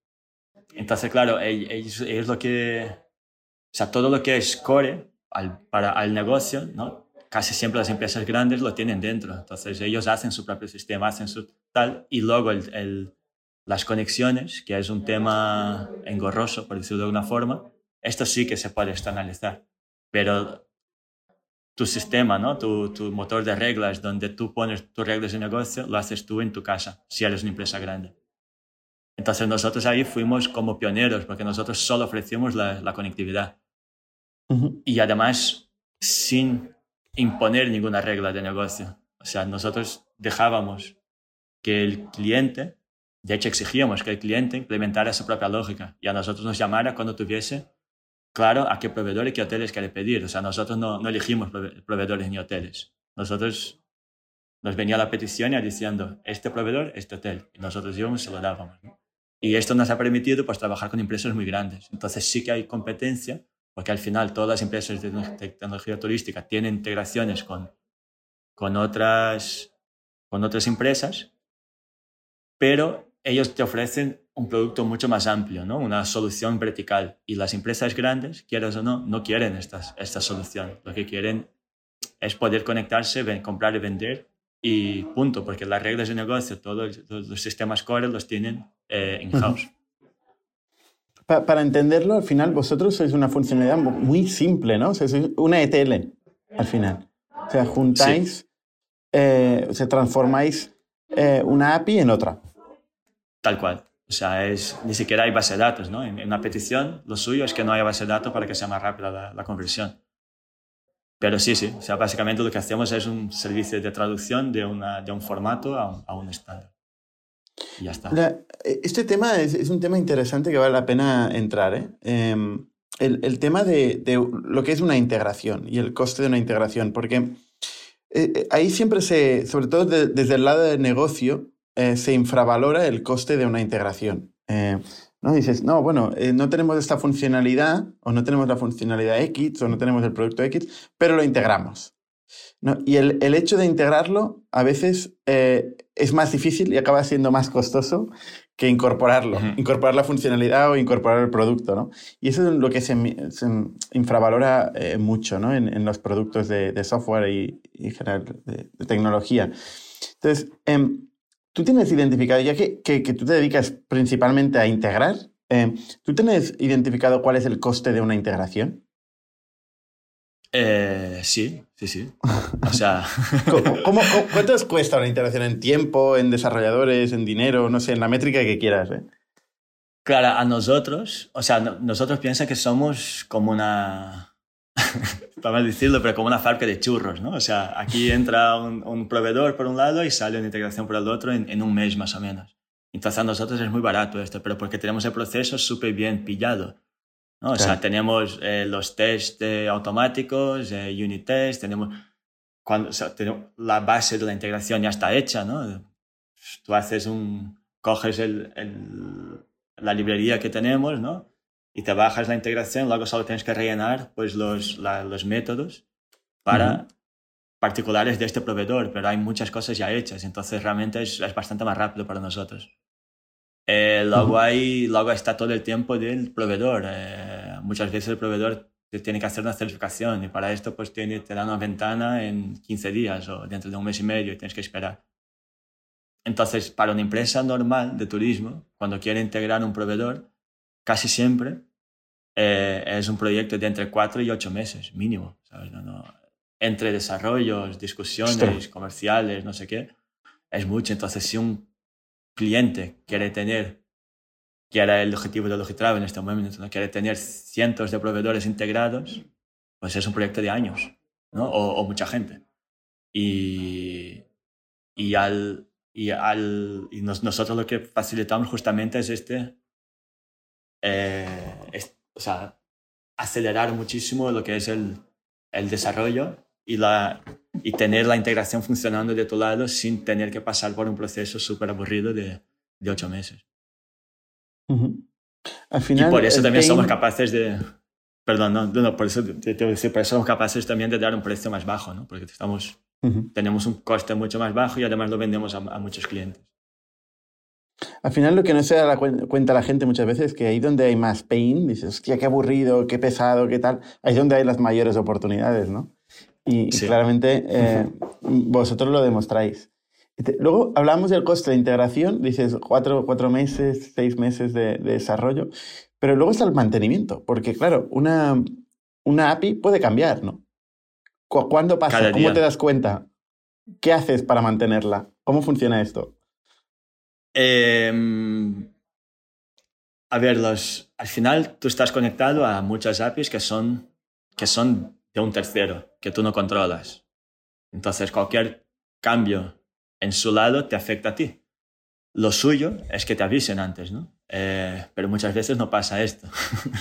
Entonces, claro, ellos, ellos lo que... O sea, todo lo que es core al, para el negocio, ¿no? casi siempre las empresas grandes lo tienen dentro. Entonces ellos hacen su propio sistema, hacen su tal, y luego el, el, las conexiones, que es un tema engorroso, por decirlo de alguna forma, esto sí que se puede externalizar. Pero tu sistema, ¿no? tu, tu motor de reglas, donde tú pones tus reglas de negocio, lo haces tú en tu casa, si eres una empresa grande. Entonces nosotros ahí fuimos como pioneros, porque nosotros solo ofrecimos la, la conectividad. Y además, sin imponer ninguna regla de negocio. O sea, nosotros dejábamos que el cliente, de hecho exigíamos que el cliente implementara su propia lógica y a nosotros nos llamara cuando tuviese claro a qué proveedor y qué hoteles quiere pedir. O sea, nosotros no, elegimos proveedores ni hoteles. Nosotros nos venía la petición ya diciendo, este proveedor, este hotel. Y nosotros íbamos y se lo dábamos. Y esto nos ha permitido pues, trabajar con empresas muy grandes. Entonces sí que hay competencia porque al final todas las empresas de tecnología turística tienen integraciones con, con, otras, con otras empresas, pero ellos te ofrecen un producto mucho más amplio, ¿no? una solución vertical. Y las empresas grandes, quieras o no, no quieren esta, esta solución. Lo que quieren es poder conectarse, comprar y vender y punto, porque las reglas de negocio, todos, los sistemas core los tienen eh, in-house para entenderlo, al final vosotros sois una funcionalidad muy simple, ¿no? O sea, sois una ETL, al final. O sea, juntáis, eh, o sea, transformáis eh, una API en otra. Tal cual. O sea, es, ni siquiera hay base de datos, ¿no? En, una petición, lo suyo es que no haya base de datos para que sea más rápida la, conversión. Pero sí, sí. O sea, básicamente lo que hacemos es un servicio de traducción de, una, de un formato a a un estándar ya está. E, este tema es, un tema interesante que vale la pena entrar. ¿eh? Em, el, tema de, lo que es una integración y el coste de una integración, porque eh, eh, ahí siempre se, sobre todo desde el lado del negocio, se infravalora el coste de una integración. ¿no? Dices, no, bueno, no tenemos esta funcionalidad o no tenemos la funcionalidad X o no tenemos el producto X, pero lo integramos. Y el, el, hecho de integrarlo a veces eh, es más difícil y acaba siendo más costoso que incorporarlo, incorporar la funcionalidad o incorporar el producto. ¿no? Y eso es lo que se, se infravalora eh, mucho ¿no? en, en, los productos de, de software y, y general de, de, tecnología. Entonces, eh, tú tienes identificado, ya que, que, que, tú te dedicas principalmente a integrar, em, ¿tú tienes identificado cuál es el coste de una integración? Eh, sí, sí, sí. O sea... ¿Cómo, cuánto os cuesta una integración en tiempo, en desarrolladores, en dinero, no sé, en la métrica que quieras? ¿eh? Claro, a nosotros, o sea, nosotros piensa que somos como una, a decirlo, pero como una fábrica de churros, ¿no? O sea, aquí entra un, proveedor por un lado y sale una integración por el otro en, en, un mes más o menos. Entonces a nosotros es muy barato esto, pero porque tenemos el proceso súper bien pillado. ¿no? O sea, tenemos eh, los test eh, automáticos, eh, unit test, tenemos, cuando, o sea, tenemos, la base de la integración ya está hecha, ¿no? Tú haces un, coges el, el, la librería que tenemos, ¿no? Y te bajas la integración, luego solo tienes que rellenar pues, los, la, los métodos para uh -huh. particulares de este proveedor, pero hay muchas cosas ya hechas, entonces realmente es, es bastante más rápido para nosotros. Eh, luego, uh -huh. hay, luego está todo el tiempo del proveedor. Eh, muchas veces el proveedor tiene que hacer una certificación y para esto pues tiene, te da una ventana en 15 días o dentro de un mes y medio y tienes que esperar. Entonces, para una empresa normal de turismo, cuando quiere integrar un proveedor, casi siempre eh, es un proyecto de entre 4 y 8 meses, mínimo. ¿sabes? No, no. Entre desarrollos, discusiones comerciales, no sé qué, es mucho. Entonces, si un cliente quiere tener, que era el objetivo de Logitravel en este momento, ¿no? quiere tener cientos de proveedores integrados, pues es un proyecto de años, ¿no? o, mucha gente. Y, y, al, y, al, y nosotros lo que facilitamos justamente es este, eh, o sea, acelerar muchísimo lo que es el, el desarrollo y, la, y tener la integración funcionando de tu lado sin tener que pasar por un proceso súper aburrido de, de, ocho meses. Al final, y por eso también somos capaces de... Perdón, no, no por, eso, por eso somos capaces también de dar un precio más bajo, ¿no? porque estamos, tenemos un coste mucho más bajo y además lo vendemos a, a muchos clientes. Al final lo que no se da cuenta la gente muchas veces es que ahí donde hay más pain, dices, hostia, qué aburrido, qué pesado, qué tal, ahí es donde hay las mayores oportunidades, ¿no? Y, claramente eh, vosotros lo demostráis. Luego hablamos del coste de integración, dices cuatro, cuatro meses, seis meses de, desarrollo, pero luego está el mantenimiento, porque claro, una, una API puede cambiar, ¿no? ¿Cuándo pasa? ¿Cómo te das cuenta? ¿Qué haces para mantenerla? ¿Cómo funciona esto? Em, a ver, los, al final tú estás conectado a muchas APIs que son, que son de un tercero, que tú no controlas. Entonces, cualquier cambio en su lado te afecta a ti. Lo suyo es que te avisen antes, ¿no? Eh, pero muchas veces no pasa esto.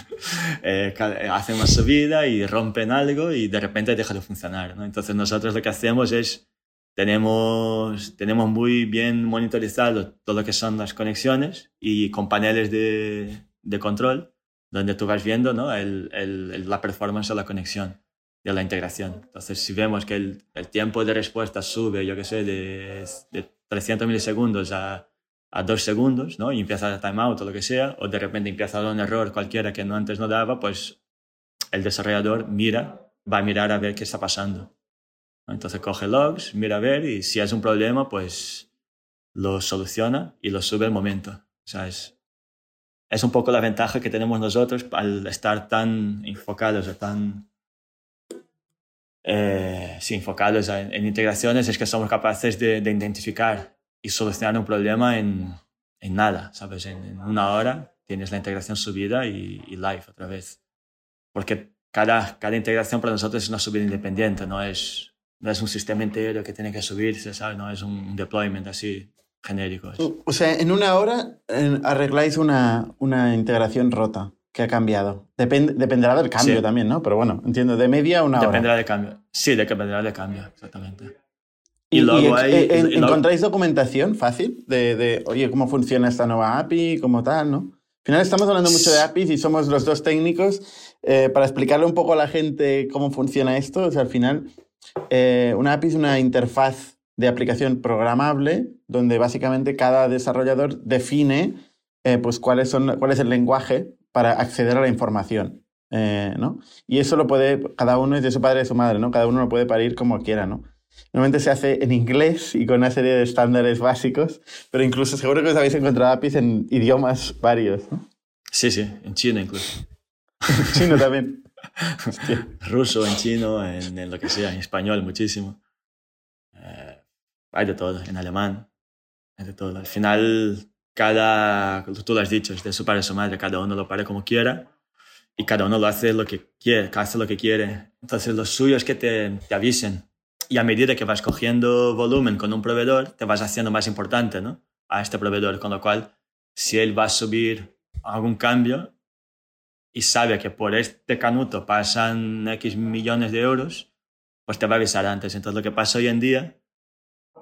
eh, hacen una subida y rompen algo y de repente deja de funcionar, ¿no? Entonces nosotros lo que hacemos es tenemos, tenemos muy bien monitorizado todo lo que son las conexiones y con paneles de, de control donde tú vas viendo ¿no? el, el, la performance de la conexión, de la integración. Entonces, si vemos que el, el tiempo de respuesta sube, yo qué sé, de, de 300 milisegundos a, a 2 segundos, ¿no? y empieza a timeout o lo que sea, o de repente empieza a dar un error cualquiera que no, antes no daba, pues el desarrollador mira, va a mirar a ver qué está pasando. Entonces coge logs, mira a ver y si es un problema, pues lo soluciona y lo sube al momento. O sea, es, es un poco la ventaja que tenemos nosotros al estar tan enfocados o tan eh, enfocados en, integraciones, es que somos capaces de, de identificar y solucionar un problema en, en nada, ¿sabes? En, una hora tienes la integración subida y, y live otra vez. Porque cada, cada integración para nosotros es una subida independiente, no es no es un sistema entero que tiene que subirse, ¿sabes? No es un deployment así genérico. O sea, en una hora arregláis una, una integración rota que ha cambiado. dependerá del cambio también, ¿no? Pero bueno, entiendo, de media una hora. Dependerá del cambio. Sí, dependerá del cambio, exactamente. Y, luego ¿Encontráis documentación fácil de, de, oye, cómo funciona esta nueva API, como tal, no? Al final estamos hablando mucho de APIs y somos los dos técnicos. Eh, para explicarle un poco a la gente cómo funciona esto, o sea, al final eh, una API es una interfaz de aplicación programable donde básicamente cada desarrollador define eh, pues cuáles son, cuál es el lenguaje para acceder a la información. Eh, ¿no? Y eso lo puede, cada uno es de su padre y de su madre, ¿no? Cada uno lo puede parir como quiera, ¿no? Normalmente se hace en inglés y con una serie de estándares básicos, pero incluso seguro que os habéis encontrado APIs en idiomas varios, ¿no? Sí, sí, en chino incluso. chino también. Ruso, en chino, en, lo que sea, en español muchísimo. Eh, hay de todo, en alemán, hay de todo. Al final, cada, tú lo has dicho, es de su padre su madre, cada uno lo para como quiera y cada uno lo hace lo que quiere, hace lo que quiere. Entonces, lo suyo es que te, te avisen. Y a medida que vas cogiendo volumen con un proveedor, te vas haciendo más importante ¿no? a este proveedor. Con lo cual, si él va a subir algún cambio, y sabe que por este canuto pasan X millones de euros, pues te va a avisar antes. Entonces lo que pasa hoy en día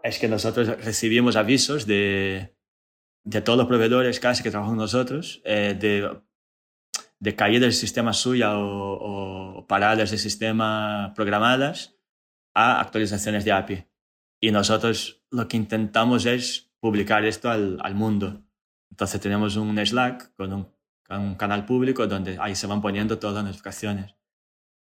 es que nosotros recibimos avisos de, de todos los proveedores casi que trabajan nosotros, eh, de, de caídas del sistema suya o, o, paradas del sistema programadas a actualizaciones de API. Y nosotros lo que intentamos es publicar esto al, al mundo. Entonces tenemos un Slack con un un canal público donde ahí se van poniendo todas las notificaciones.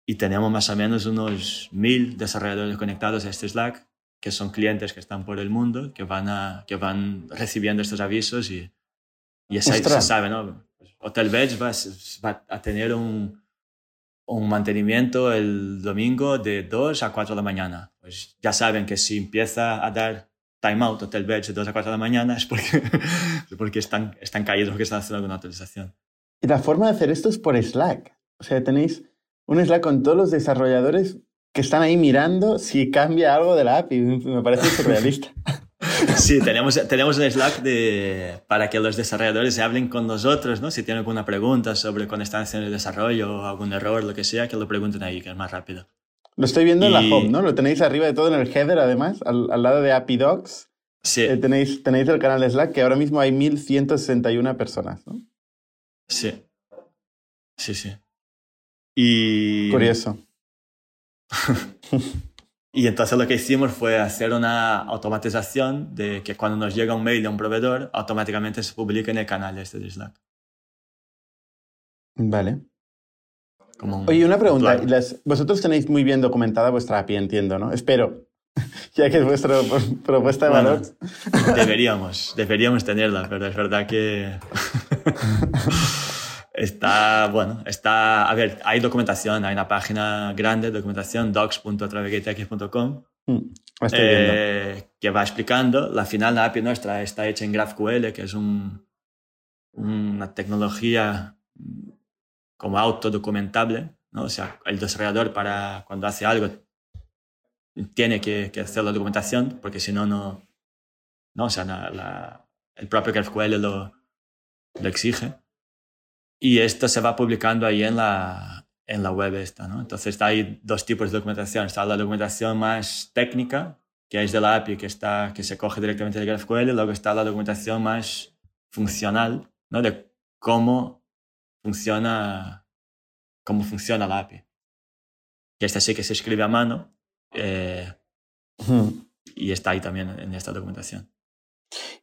Y tenemos más o menos unos mil desarrolladores conectados a este Slack, que son clientes que están por el mundo, que van, a, que van recibiendo estos avisos y, y es ahí se sabe, ¿no? Hotel Beach va, va a tener un, un mantenimiento el domingo de 2 a 4 de la mañana. Pues ya saben que si empieza a dar timeout Hotel Beds de 2 a 4 de la mañana es porque, porque están, están caídos porque están haciendo alguna actualización. Y la forma de hacer esto es por Slack. O sea, tenéis un Slack con todos los desarrolladores que están ahí mirando si cambia algo de la API. Me parece surrealista. Sí, tenemos, tenemos un Slack de, para que los desarrolladores hablen con nosotros, ¿no? Si tienen alguna pregunta sobre cuando están haciendo el desarrollo o algún error, lo que sea, que lo pregunten ahí, que es más rápido. Lo estoy viendo en la home, ¿no? Lo tenéis arriba de todo en el header, además, al, lado de API Docs. Sí. Eh, tenéis, tenéis el canal de Slack, que ahora mismo hay 1161 personas, ¿no? Sí. Sí, sí. Y... Curioso. y entonces lo que hicimos fue hacer una automatización de que cuando nos llega un mail de un proveedor, automáticamente se publique en el canal este de Slack. Vale. Oye, una pregunta. vosotros tenéis muy bien documentada vuestra API, entiendo, ¿no? Espero, ya que es vuestra propuesta de valor. Deberíamos, deberíamos tenerla, pero es verdad que está, bueno, está, a ver, hay documentación, hay una página grande de documentación, docs.travegatex.com, mm, eh, que va explicando. La final, la API nuestra está hecha en GraphQL, que es un, una tecnología como autodocumentable, ¿no? O sea, el desarrollador para cuando hace algo tiene que, hacer la documentación, porque si no, no, no, o sea, la, el propio GraphQL lo, lo exige. Y esto se va publicando ahí en la, en la web esta, ¿no? Entonces hay dos tipos de documentación. Está la documentación más técnica, que es de la API, que, está, que se coge directamente del GraphQL, y luego está la documentación más funcional, ¿no? De cómo funciona, cómo funciona la API. Que esta sí que se escribe a mano eh, y está ahí también en esta documentación.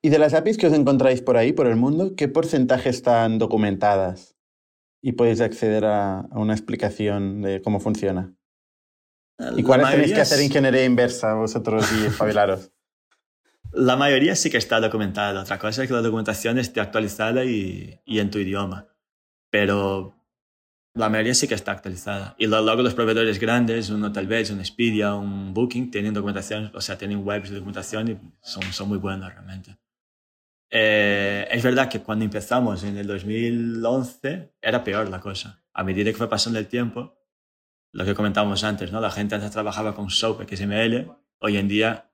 Y de las APIs que os encontráis por ahí, por el mundo, ¿qué porcentaje están documentadas? Y podéis acceder a, una explicación de cómo funciona. ¿Y cuáles tenéis que hacer ingeniería inversa vosotros y espabilaros? La mayoría sí que está documentada. Otra cosa es que la documentación esté actualizada y, y en tu idioma pero la mayoría sí que está actualizada. Y luego los proveedores grandes, un Hotelbeds, un Expedia, un Booking, tienen documentación, o sea, tienen webs de documentación y son, son muy buenos realmente. Eh, es verdad que cuando empezamos en el 2011 era peor la cosa. A medida que fue pasando el tiempo, lo que comentábamos antes, ¿no? La gente antes trabajaba con SOAP, XML, hoy en día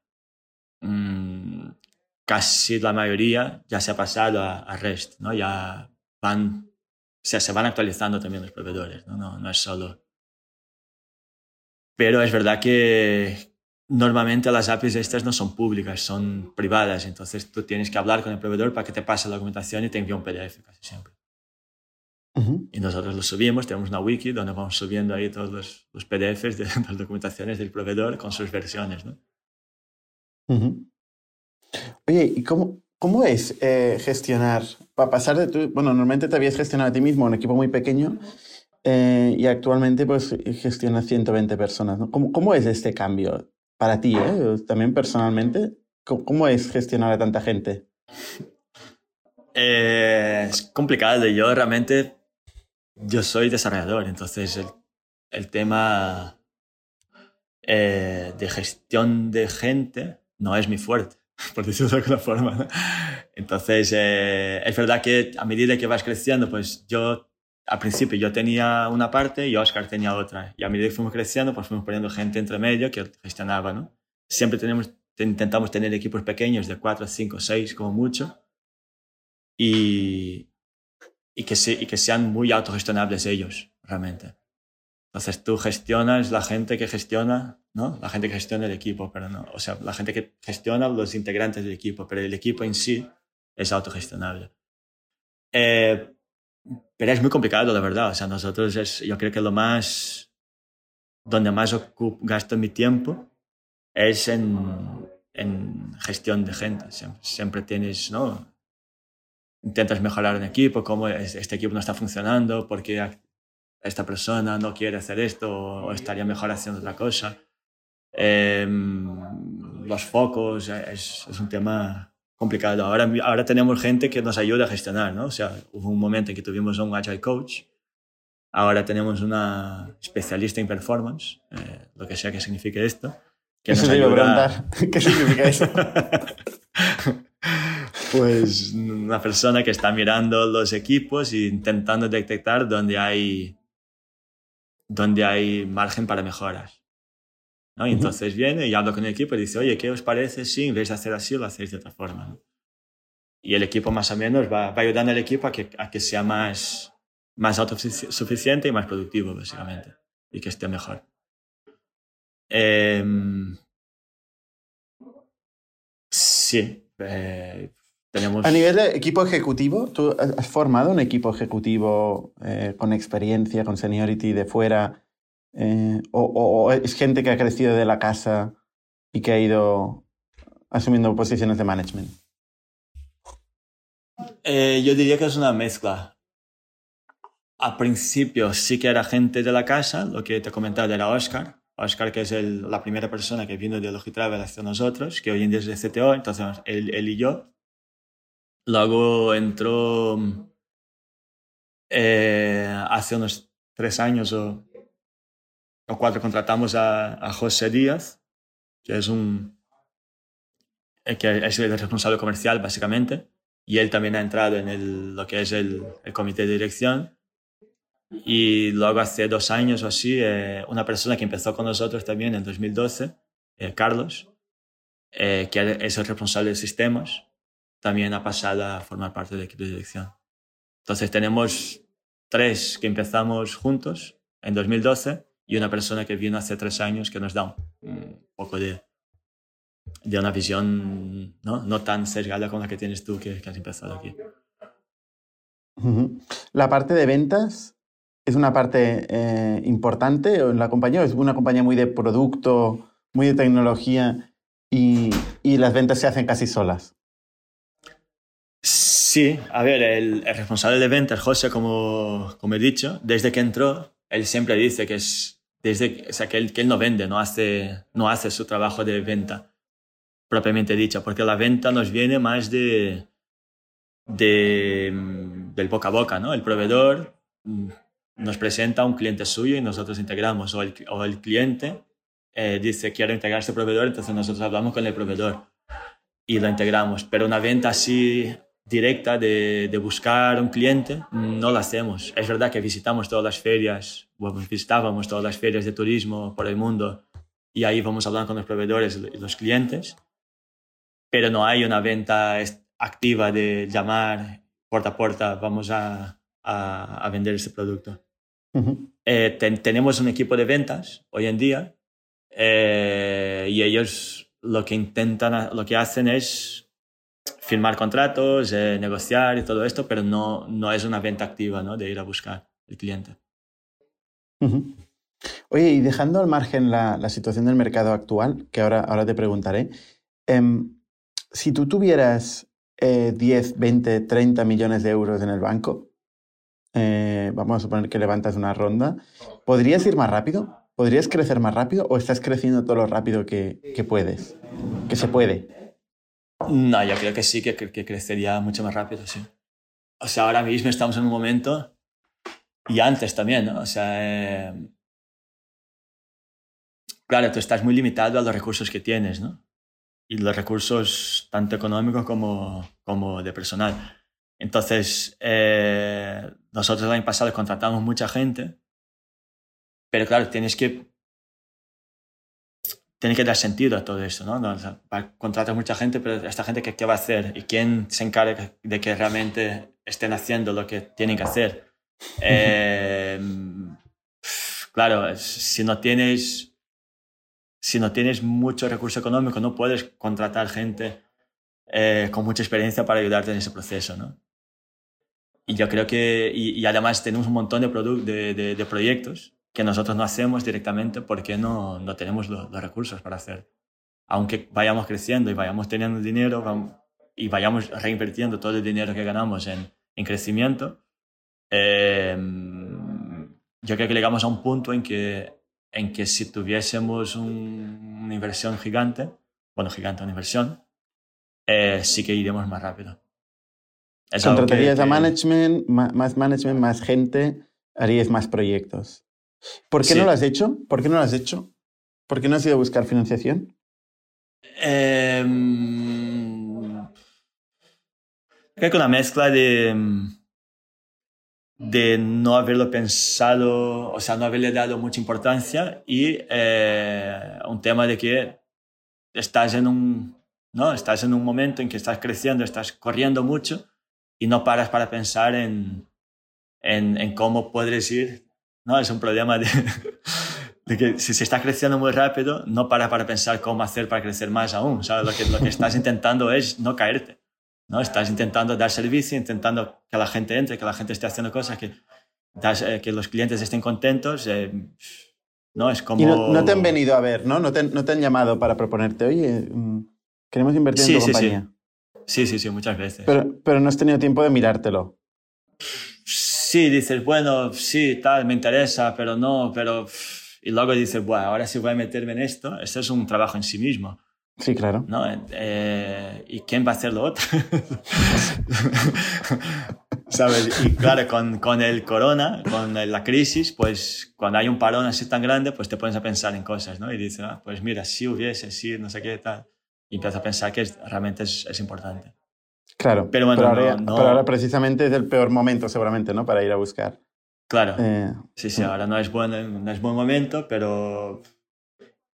mmm, casi la mayoría ya se ha pasado a, a REST, ¿no? Ya van o sea, se van actualizando también los proveedores, ¿no? No, no es solo. Pero es verdad que normalmente las APIs estas no son públicas, son privadas. Entonces tú tienes que hablar con el proveedor para que te pase la documentación y te envíe un PDF casi siempre. Y nosotros lo subimos, tenemos una wiki donde vamos subiendo ahí todos los, los PDFs de las documentaciones del proveedor con sus versiones. ¿no? Oye, ¿y cómo, ¿Cómo es eh, gestionar, para pasar de tu, bueno, normalmente te habías gestionado a ti mismo un equipo muy pequeño eh, y actualmente pues gestionas 120 personas, ¿no? ¿Cómo, ¿Cómo, es este cambio para ti, eh? también personalmente? ¿Cómo, es gestionar a tanta gente? es complicado, yo realmente, yo soy desarrollador, entonces el, el tema de gestión de gente no es mi fuerte por decirlo de alguna forma. Entonces, eh, es verdad que a medida que vas creciendo, pues yo al principio yo tenía una parte y Oscar tenía otra. Y a medida que fuimos creciendo, pues fuimos poniendo gente entre medio que gestionaba, ¿no? Siempre tenemos, intentamos tener equipos pequeños de 4, 5, 6 como mucho. Y, y, que se, y que sean muy autogestionables ellos, realmente. Entonces tú gestionas la gente que gestiona, ¿no? La gente que gestiona el equipo, pero no, o sea, la gente que gestiona los integrantes del equipo, pero el equipo en sí es autogestionable. Eh, pero es muy complicado, la verdad. O sea, nosotros es, yo creo que lo más, donde más gasto mi tiempo es en, en gestión de gente. Siempre, siempre, tienes, ¿no? Intentas mejorar un equipo, cómo este equipo no está funcionando, por qué esta persona no quiere hacer esto o estaría mejor haciendo otra cosa. Em, los focos es, es, un tema complicado. Ahora, ahora tenemos gente que nos ayuda a gestionar, ¿no? O sea, hubo un momento en que tuvimos un Agile Coach, ahora tenemos una especialista en performance, eh, lo que sea que signifique esto, que Eso nos a ayuda- preguntar. ¿Qué significa eso? pues una persona que está mirando los equipos e intentando detectar dónde hay, dónde hay margen para mejoras. ¿No? Y entonces viene y habla con el equipo y dice, oye, ¿qué os parece si en vez de hacer así lo hacéis de otra forma? ¿no? Y el equipo más o menos va, va ayudando al equipo a que, a que sea más, más autosuficiente y más productivo, básicamente, y que esté mejor. Em, sí, eh, tenemos... A nivel de equipo ejecutivo, ¿tú has has formado un equipo ejecutivo eh, con experiencia, con seniority de fuera? Eh, o, es gente que ha crecido de la casa y que ha ido asumiendo posiciones de management? Eh, yo diría que es una mezcla. Al principio sí que era gente de la casa, lo que te comentaba era Oscar. Oscar, que es el- la primera persona que vino de Logitravel hacia nosotros, que hoy en día es de CTO, entonces él, él y yo. Luego entró eh, hace unos tres años o, o cuatro, contratamos a, a José Díaz, que es un eh, que es el responsable comercial básicamente y él también ha entrado en el- lo que es el, el comité de dirección. Y luego hace dos años o así, eh, una persona que empezó con nosotros también en 2012, eh, Carlos, eh, que es el responsable de sistemas, también ha pasado a formar parte del equipo de dirección. Entonces tenemos tres que empezamos juntos en 2012 y una persona que vino hace tres años que nos da un, poco de, de una visión ¿no? no tan sesgada como la que tienes tú que, que has empezado aquí. La parte de ventas es una parte eh, importante en la compañía, o es una compañía muy de producto, muy de tecnología y, y las ventas se hacen casi solas. Sí, a ver, el, el responsable de ventas, José, como, como he dicho, desde que entró, él siempre dice que es desde, o sea, que, él, que él no vende, no hace, no hace su trabajo de venta propiamente dicha, porque la venta nos viene más de, de del boca a boca, ¿no? El proveedor mm, nos presenta a un cliente suyo y nosotros integramos, o el, o el cliente eh, dice quiero integrar este proveedor, entonces nosotros hablamos con el proveedor y lo integramos, pero una venta así directa de, de, buscar un cliente, no lo hacemos. Es verdad que visitamos todas las ferias, bueno, visitábamos todas las ferias de turismo por el mundo y ahí vamos hablando con los proveedores y los clientes, pero no hay una venta activa de llamar puerta a puerta, vamos a, a, a vender este producto. Uh -huh. eh, ten, tenemos un equipo de ventas hoy en día eh, y ellos lo que intentan, lo que hacen es firmar contratos, eh, negociar y todo esto, pero no, no es una venta activa ¿no? de ir a buscar el cliente. Oye, y dejando al margen la, la, situación del mercado actual, que ahora, ahora te preguntaré, eh, si tú tuvieras eh, 10, 20, 30 millones de euros en el banco, eh, vamos a suponer que levantas una ronda, ¿podrías ir más rápido? ¿Podrías crecer más rápido o estás creciendo todo lo rápido que, que puedes? Que se puede. No, yo creo que sí, que, que, crecería mucho más rápido, sí. O sea, ahora mismo estamos en un momento, y antes también, ¿no? O sea, eh, claro, tú estás muy limitado a los recursos que tienes, ¿no? Y los recursos tanto económicos como, como de personal. Entonces, eh, nosotros el año pasado contratamos mucha gente, pero claro, tienes que tiene que dar sentido a todo esto, ¿no? o sea, contratas mucha gente, pero esta gente, ¿qué, ¿qué, va a hacer? ¿Y quién se encarga de que realmente estén haciendo lo que tienen que hacer? Eh, claro, si no tienes si no tienes mucho recurso económico, no puedes contratar gente eh, con mucha experiencia para ayudarte en ese proceso, ¿no? Y yo creo que, y, y además tenemos un montón de, de, de, de proyectos que nosotros no hacemos directamente porque no, no tenemos los, los, recursos para hacer. Aunque vayamos creciendo y vayamos teniendo dinero vamos, y vayamos reinvirtiendo todo el dinero que ganamos en, en crecimiento, eh, yo creo que llegamos a un punto en que, en que si tuviésemos un, una inversión gigante, bueno, gigante, una inversión, eh, sí que iremos más rápido. Es Contratarías que, a management, más management, más gente, harías más proyectos. ¿Por qué sí. no lo has hecho? ¿Por qué no lo has hecho? ¿Por qué no has ido a buscar financiación? Eh, creo que una mezcla de, de no haberlo pensado, o sea, no haberle dado mucha importancia y eh, un tema de que estás en un, ¿no? estás en un momento en que estás creciendo, estás corriendo mucho y no paras para pensar en, en, en cómo puedes ir. ¿No? Es un problema de, de que si se está creciendo muy rápido, no paras para pensar cómo hacer para crecer más aún. ¿sabes? Lo, que, lo que estás intentando es no caerte. ¿no? Estás intentando dar servicio, intentando que la gente entre, que la gente esté haciendo cosas, que, das, eh, que los clientes estén contentos. Eh, no es como... Y no, no, te han venido a ver, ¿no? No te, no te han llamado para proponerte, oye, mm, queremos invertir sí, en tu sí, compañía. Sí. sí, sí, sí, muchas veces. Pero, pero no has tenido tiempo de mirártelo. Sí, dices, bueno, sí, tal, me interesa, pero no, pero... Y luego dices, bueno, ahora sí voy a meterme en esto. Esto es un trabajo en sí mismo. Sí, claro. ¿no? Eh, ¿Y quién va a hacer lo otro? ¿Sabes? Y claro, con, con, el corona, con la crisis, pues cuando hay un parón así tan grande, pues te pones a pensar en cosas, ¿no? Y dices, ah, pues mira, si hubiese, si no sé qué, tal. Y empiezas a pensar que es, realmente es, es, importante. Claro, pero, bueno, pero, ahora, no, no, pero, ahora, precisamente es el peor momento seguramente, ¿no? Para ir a buscar. Claro. Eh, sí, sí, ahora no es, buen, no es buen momento, pero...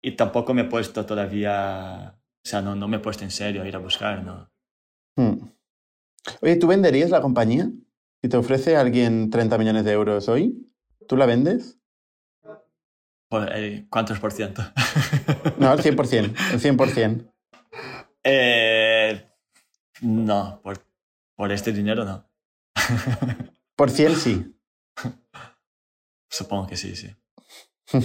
Y tampoco me he puesto todavía, o sea, no, no me he puesto en serio a ir a buscar, ¿no? Hmm. Oye, ¿tú venderías la compañía? Si te ofrece alguien 30 millones de euros hoy, ¿tú la vendes? ¿Cuántos por ciento? No, el 100%, el 100%. Eh, no, por, por este dinero no. Por 100 sí. Supongo que sí, sí.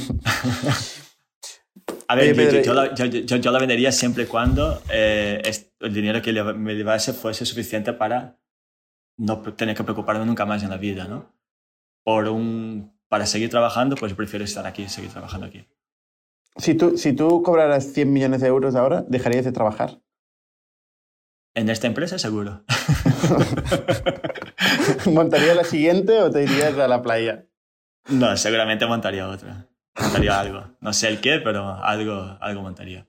A ver, Oye, yo, yo, la, yo, yo, la, vendería siempre y cuando eh, el dinero que me llevase fuese suficiente para no tener que preocuparme nunca más en la vida, ¿no? Por un, para seguir trabajando, pues prefiero estar aquí, seguir trabajando aquí. Si tú, si tú cobraras 100 millones de euros ahora, ¿dejarías de trabajar? En esta empresa, seguro. ¿Montaría la siguiente o te irías a la playa? No, seguramente montaría otra. Montaría algo. No sé el qué, pero algo, algo montaría.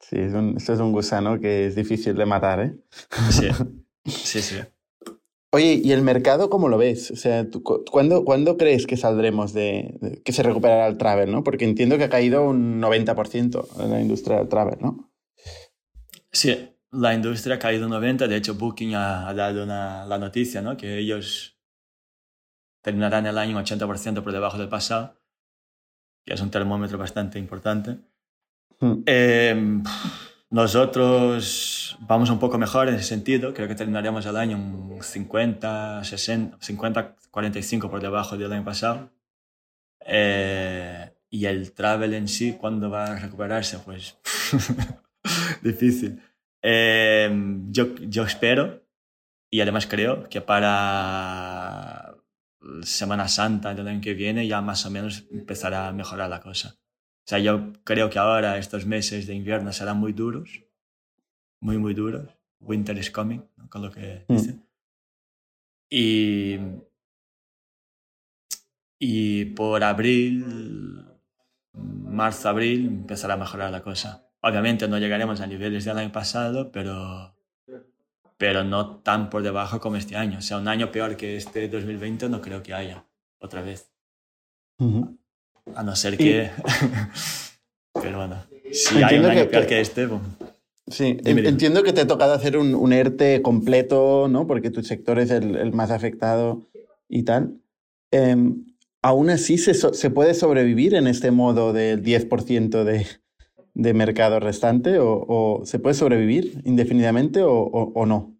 Sí, es un, esto es un gusano que es difícil de matar, ¿eh? Sí, sí, sí. Oye, ¿y el mercado cómo lo ves? O sea, ¿tú, ¿cuándo, ¿cuándo crees que saldremos de, de, que se recuperará el travel, no? Porque entiendo que ha caído un 90% en la industria del travel, ¿no? Sí, la industria ha caído un 90%. De hecho, Booking ha, ha dado una, la noticia, ¿no? Que ellos terminarán el año un 80% por debajo del pasado que es un termómetro bastante importante. Hmm. Eh, nosotros vamos un poco mejor en ese sentido, creo que terminaremos el año un 50, 60, 50, 45 por debajo del año pasado. Eh, y el travel en sí, ¿cuándo va a recuperarse? Pues difícil. Eh, yo, yo espero y además creo que para Semana Santa del año que viene ya más o menos empezará a mejorar la cosa. O sea, yo creo que ahora estos meses de invierno serán muy duros, muy, muy duros. Winter is coming, ¿no? con lo que Mm. dicen. Y, y por abril, marzo, abril, empezará a mejorar la cosa. Obviamente no llegaremos a niveles del año pasado, pero pero no tan por debajo como este año. O sea, un año peor que este 2020 no creo que haya otra vez. Uh -huh. A no ser que... pero bueno, si Entiendo hay un año que, peor que, este... Sí, dime, entiendo dime. que te ha tocado hacer un, un, ERTE completo, ¿no? Porque tu sector es el, el más afectado y tal. Eh, ¿Aún así se, se puede sobrevivir en este modo del 10% de, de mercado restante o, o, se puede sobrevivir indefinidamente o, o, o, no?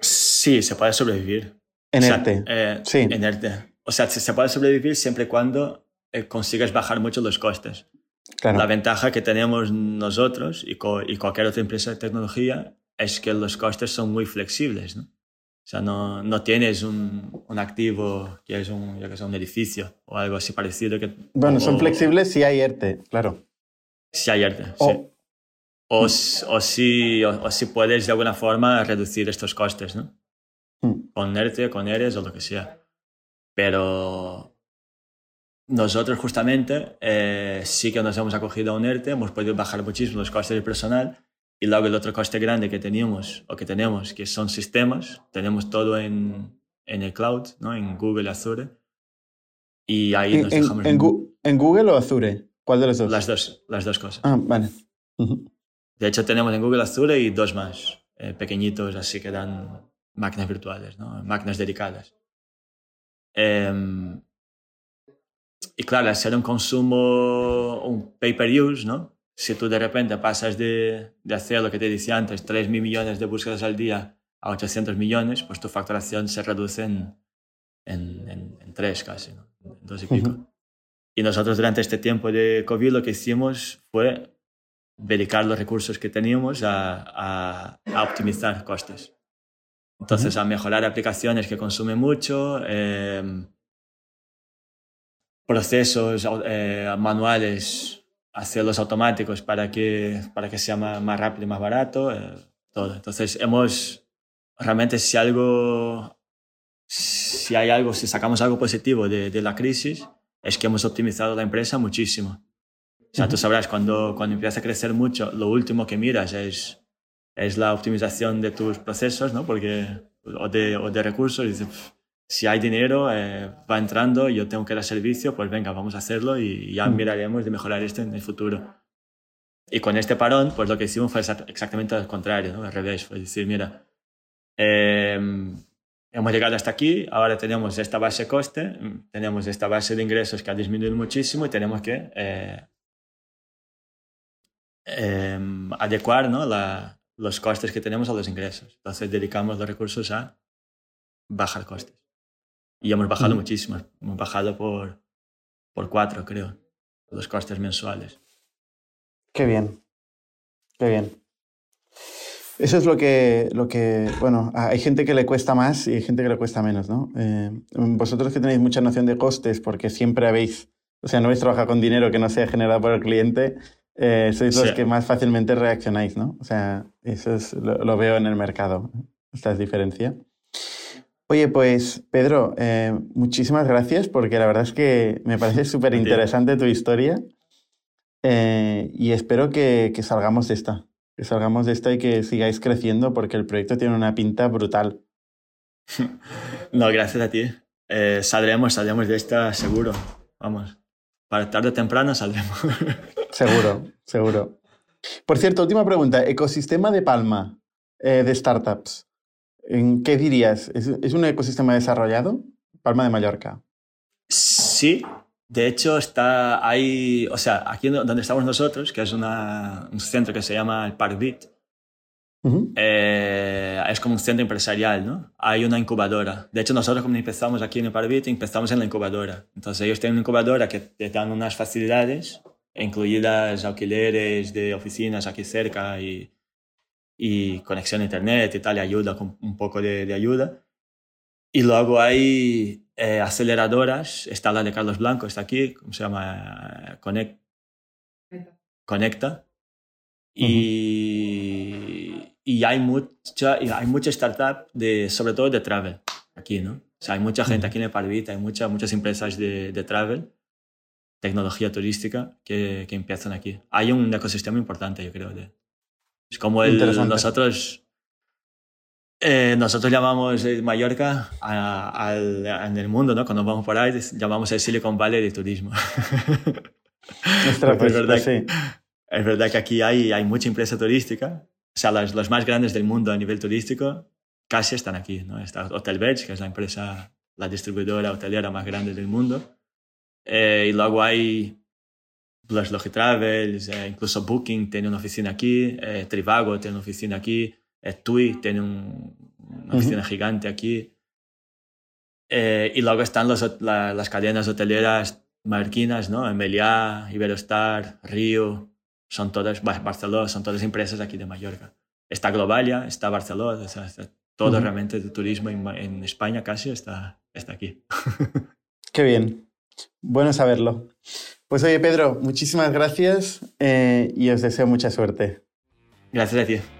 Sí, se puede sobrevivir. En o sea, ERTE. Eh, sí. En ERTE. O sea, se puede sobrevivir siempre y cuando eh, consigas bajar mucho los costes. Claro. La ventaja que tenemos nosotros y, co y, cualquier otra empresa de tecnología es que los costes son muy flexibles. ¿no? O sea, no, no tienes un, un, activo que es un, que sea, un edificio o algo así parecido. Que, bueno, o, son flexibles si hay ERTE, claro. Si hay sí. O, o, si, o, o, si puedes de alguna forma reducir estos costes, ¿no? Mm. Con ERTE, con ERES o lo que sea. Pero nosotros justamente eh, sí que nos hemos acogido a un ERTE, hemos podido bajar muchísimo los costes del personal y luego el otro coste grande que teníamos o que tenemos, que son sistemas, tenemos todo en, en el cloud, ¿no? en Google Azure. Y ahí ¿En, nos dejamos... en, en Google o Azure? ¿Cuál de los dos? Las dos, las dos cosas. Ah, vale. De hecho, tenemos en Google Azure y dos más, eh, pequeñitos, así que dan máquinas virtuales, ¿no? máquinas dedicadas. Eh, y claro, ser un consumo, un pay-per-use, ¿no? Si tú de repente pasas de, de hacer lo que te decía antes, 3 mil millones de búsquedas al día a 800 millones, pues tu facturación se reduce en, en, en, en 3 casi, ¿no? En dos y pico. Uh -huh. Y nosotros durante este tiempo de COVID lo que hicimos fue dedicar los recursos que teníamos a, a, a optimizar costes. Entonces, a mejorar aplicaciones que consumen mucho, eh, procesos eh, manuales, hacerlos automáticos para que, para que sea más, más rápido y más barato, eh, todo. Entonces, hemos, realmente si algo, si hay algo, si sacamos algo positivo de, de la crisis, es que hemos optimizado la empresa muchísimo. O sea, uh -huh. tú sabrás, cuando, cuando empieza a crecer mucho, lo último que miras es, es la optimización de tus procesos, ¿no? Porque, o, de, o de recursos, y dices, pff, si hay dinero, eh, va entrando, yo tengo que dar servicio, pues venga, vamos a hacerlo y ya mm. miraremos de mejorar esto en el futuro. Y con este parón, pues lo que hicimos fue exactamente al contrario, ¿no? al revés, fue decir, mira, eh, hemos llegado hasta aquí, ahora tenemos esta base coste, tenemos esta base de ingresos que ha disminuido muchísimo y tenemos que eh, adecuar ¿no? La, los costes que tenemos a los ingresos. Entonces dedicamos los recursos a bajar costes. Y hemos bajado mm. muchísimo, hemos bajado por, por cuatro, creo, los costes mensuales. Qué bien, qué bien. Eso es lo que, lo que, bueno, hay gente que le cuesta más y hay gente que le cuesta menos, ¿no? Eh, vosotros que tenéis mucha noción de costes porque siempre habéis, o sea, no habéis trabajado con dinero que no sea generado por el cliente, eh, sois los sí. que más fácilmente reaccionáis, ¿no? O sea, eso es, lo, lo veo en el mercado, esta es diferencia. Oye, pues Pedro, eh, muchísimas gracias porque la verdad es que me parece súper interesante tu historia y espero que, que, salgamos de esta, que salgamos de esta y que sigáis creciendo porque el proyecto tiene una pinta brutal. No, gracias a ti. Eh, saldremos, saldremos de esta seguro. Vamos, para tarde o temprano saldremos. Seguro, seguro. Por cierto, última pregunta. Ecosistema de Palma de startups. ¿En qué dirías? ¿Es, ¿Es, un ecosistema desarrollado? Palma de Mallorca. Sí, de hecho está ahí, o sea, aquí donde estamos nosotros, que es una, un centro que se llama el uh -huh. eh, es como un centro empresarial, ¿no? Hay una incubadora. De hecho, nosotros cuando empezamos aquí en el Parkbit, empezamos en la incubadora. Entonces ellos tienen una incubadora que te dan unas facilidades, incluidas alquileres de oficinas aquí cerca y y conexión a internet y tal, y ayuda con un poco de, de ayuda. Y luego hay eh, aceleradoras, está la de Carlos Blanco, está aquí, ¿cómo se llama? Connect, Conecta. Y, uh -huh. y hay mucha, hay mucha startup, de, sobre todo de travel, aquí, ¿no? O sea, hay mucha gente aquí en el Parvita, hay mucha, muchas empresas de, de travel, tecnología turística, que, que empiezan aquí. Hay un ecosistema importante, yo creo, de, es como el, nosotros, eh, nosotros llamamos Mallorca a, a, en el mundo, ¿no? Cuando vamos por ahí, llamamos el Silicon Valley de turismo. Es, verdad, sí. es verdad que aquí hay, hay mucha empresa turística. O sea, los, los, más grandes del mundo a nivel turístico casi están aquí, ¿no? Está Hotel Beach, que es la empresa, la distribuidora hotelera más grande del mundo. Eh, y luego hay los Logitravels, eh, incluso Booking tiene una oficina aquí, eh, Trivago tiene una oficina aquí, eh, TUI tiene un, una oficina uh -huh. gigante aquí. Eh, y luego están los, la, las cadenas hoteleras marquinas, ¿no? Meliá, Iberostar, Río, son todas, Barcelona, son todas empresas aquí de Mallorca. Está Globalia, está Barcelona, o sea, está todo uh -huh. realmente de turismo en, en, España casi está, está aquí. Qué bien. Bueno saberlo. Pues oye, Pedro, muchísimas gracias eh, y os deseo mucha suerte. Gracias a ti.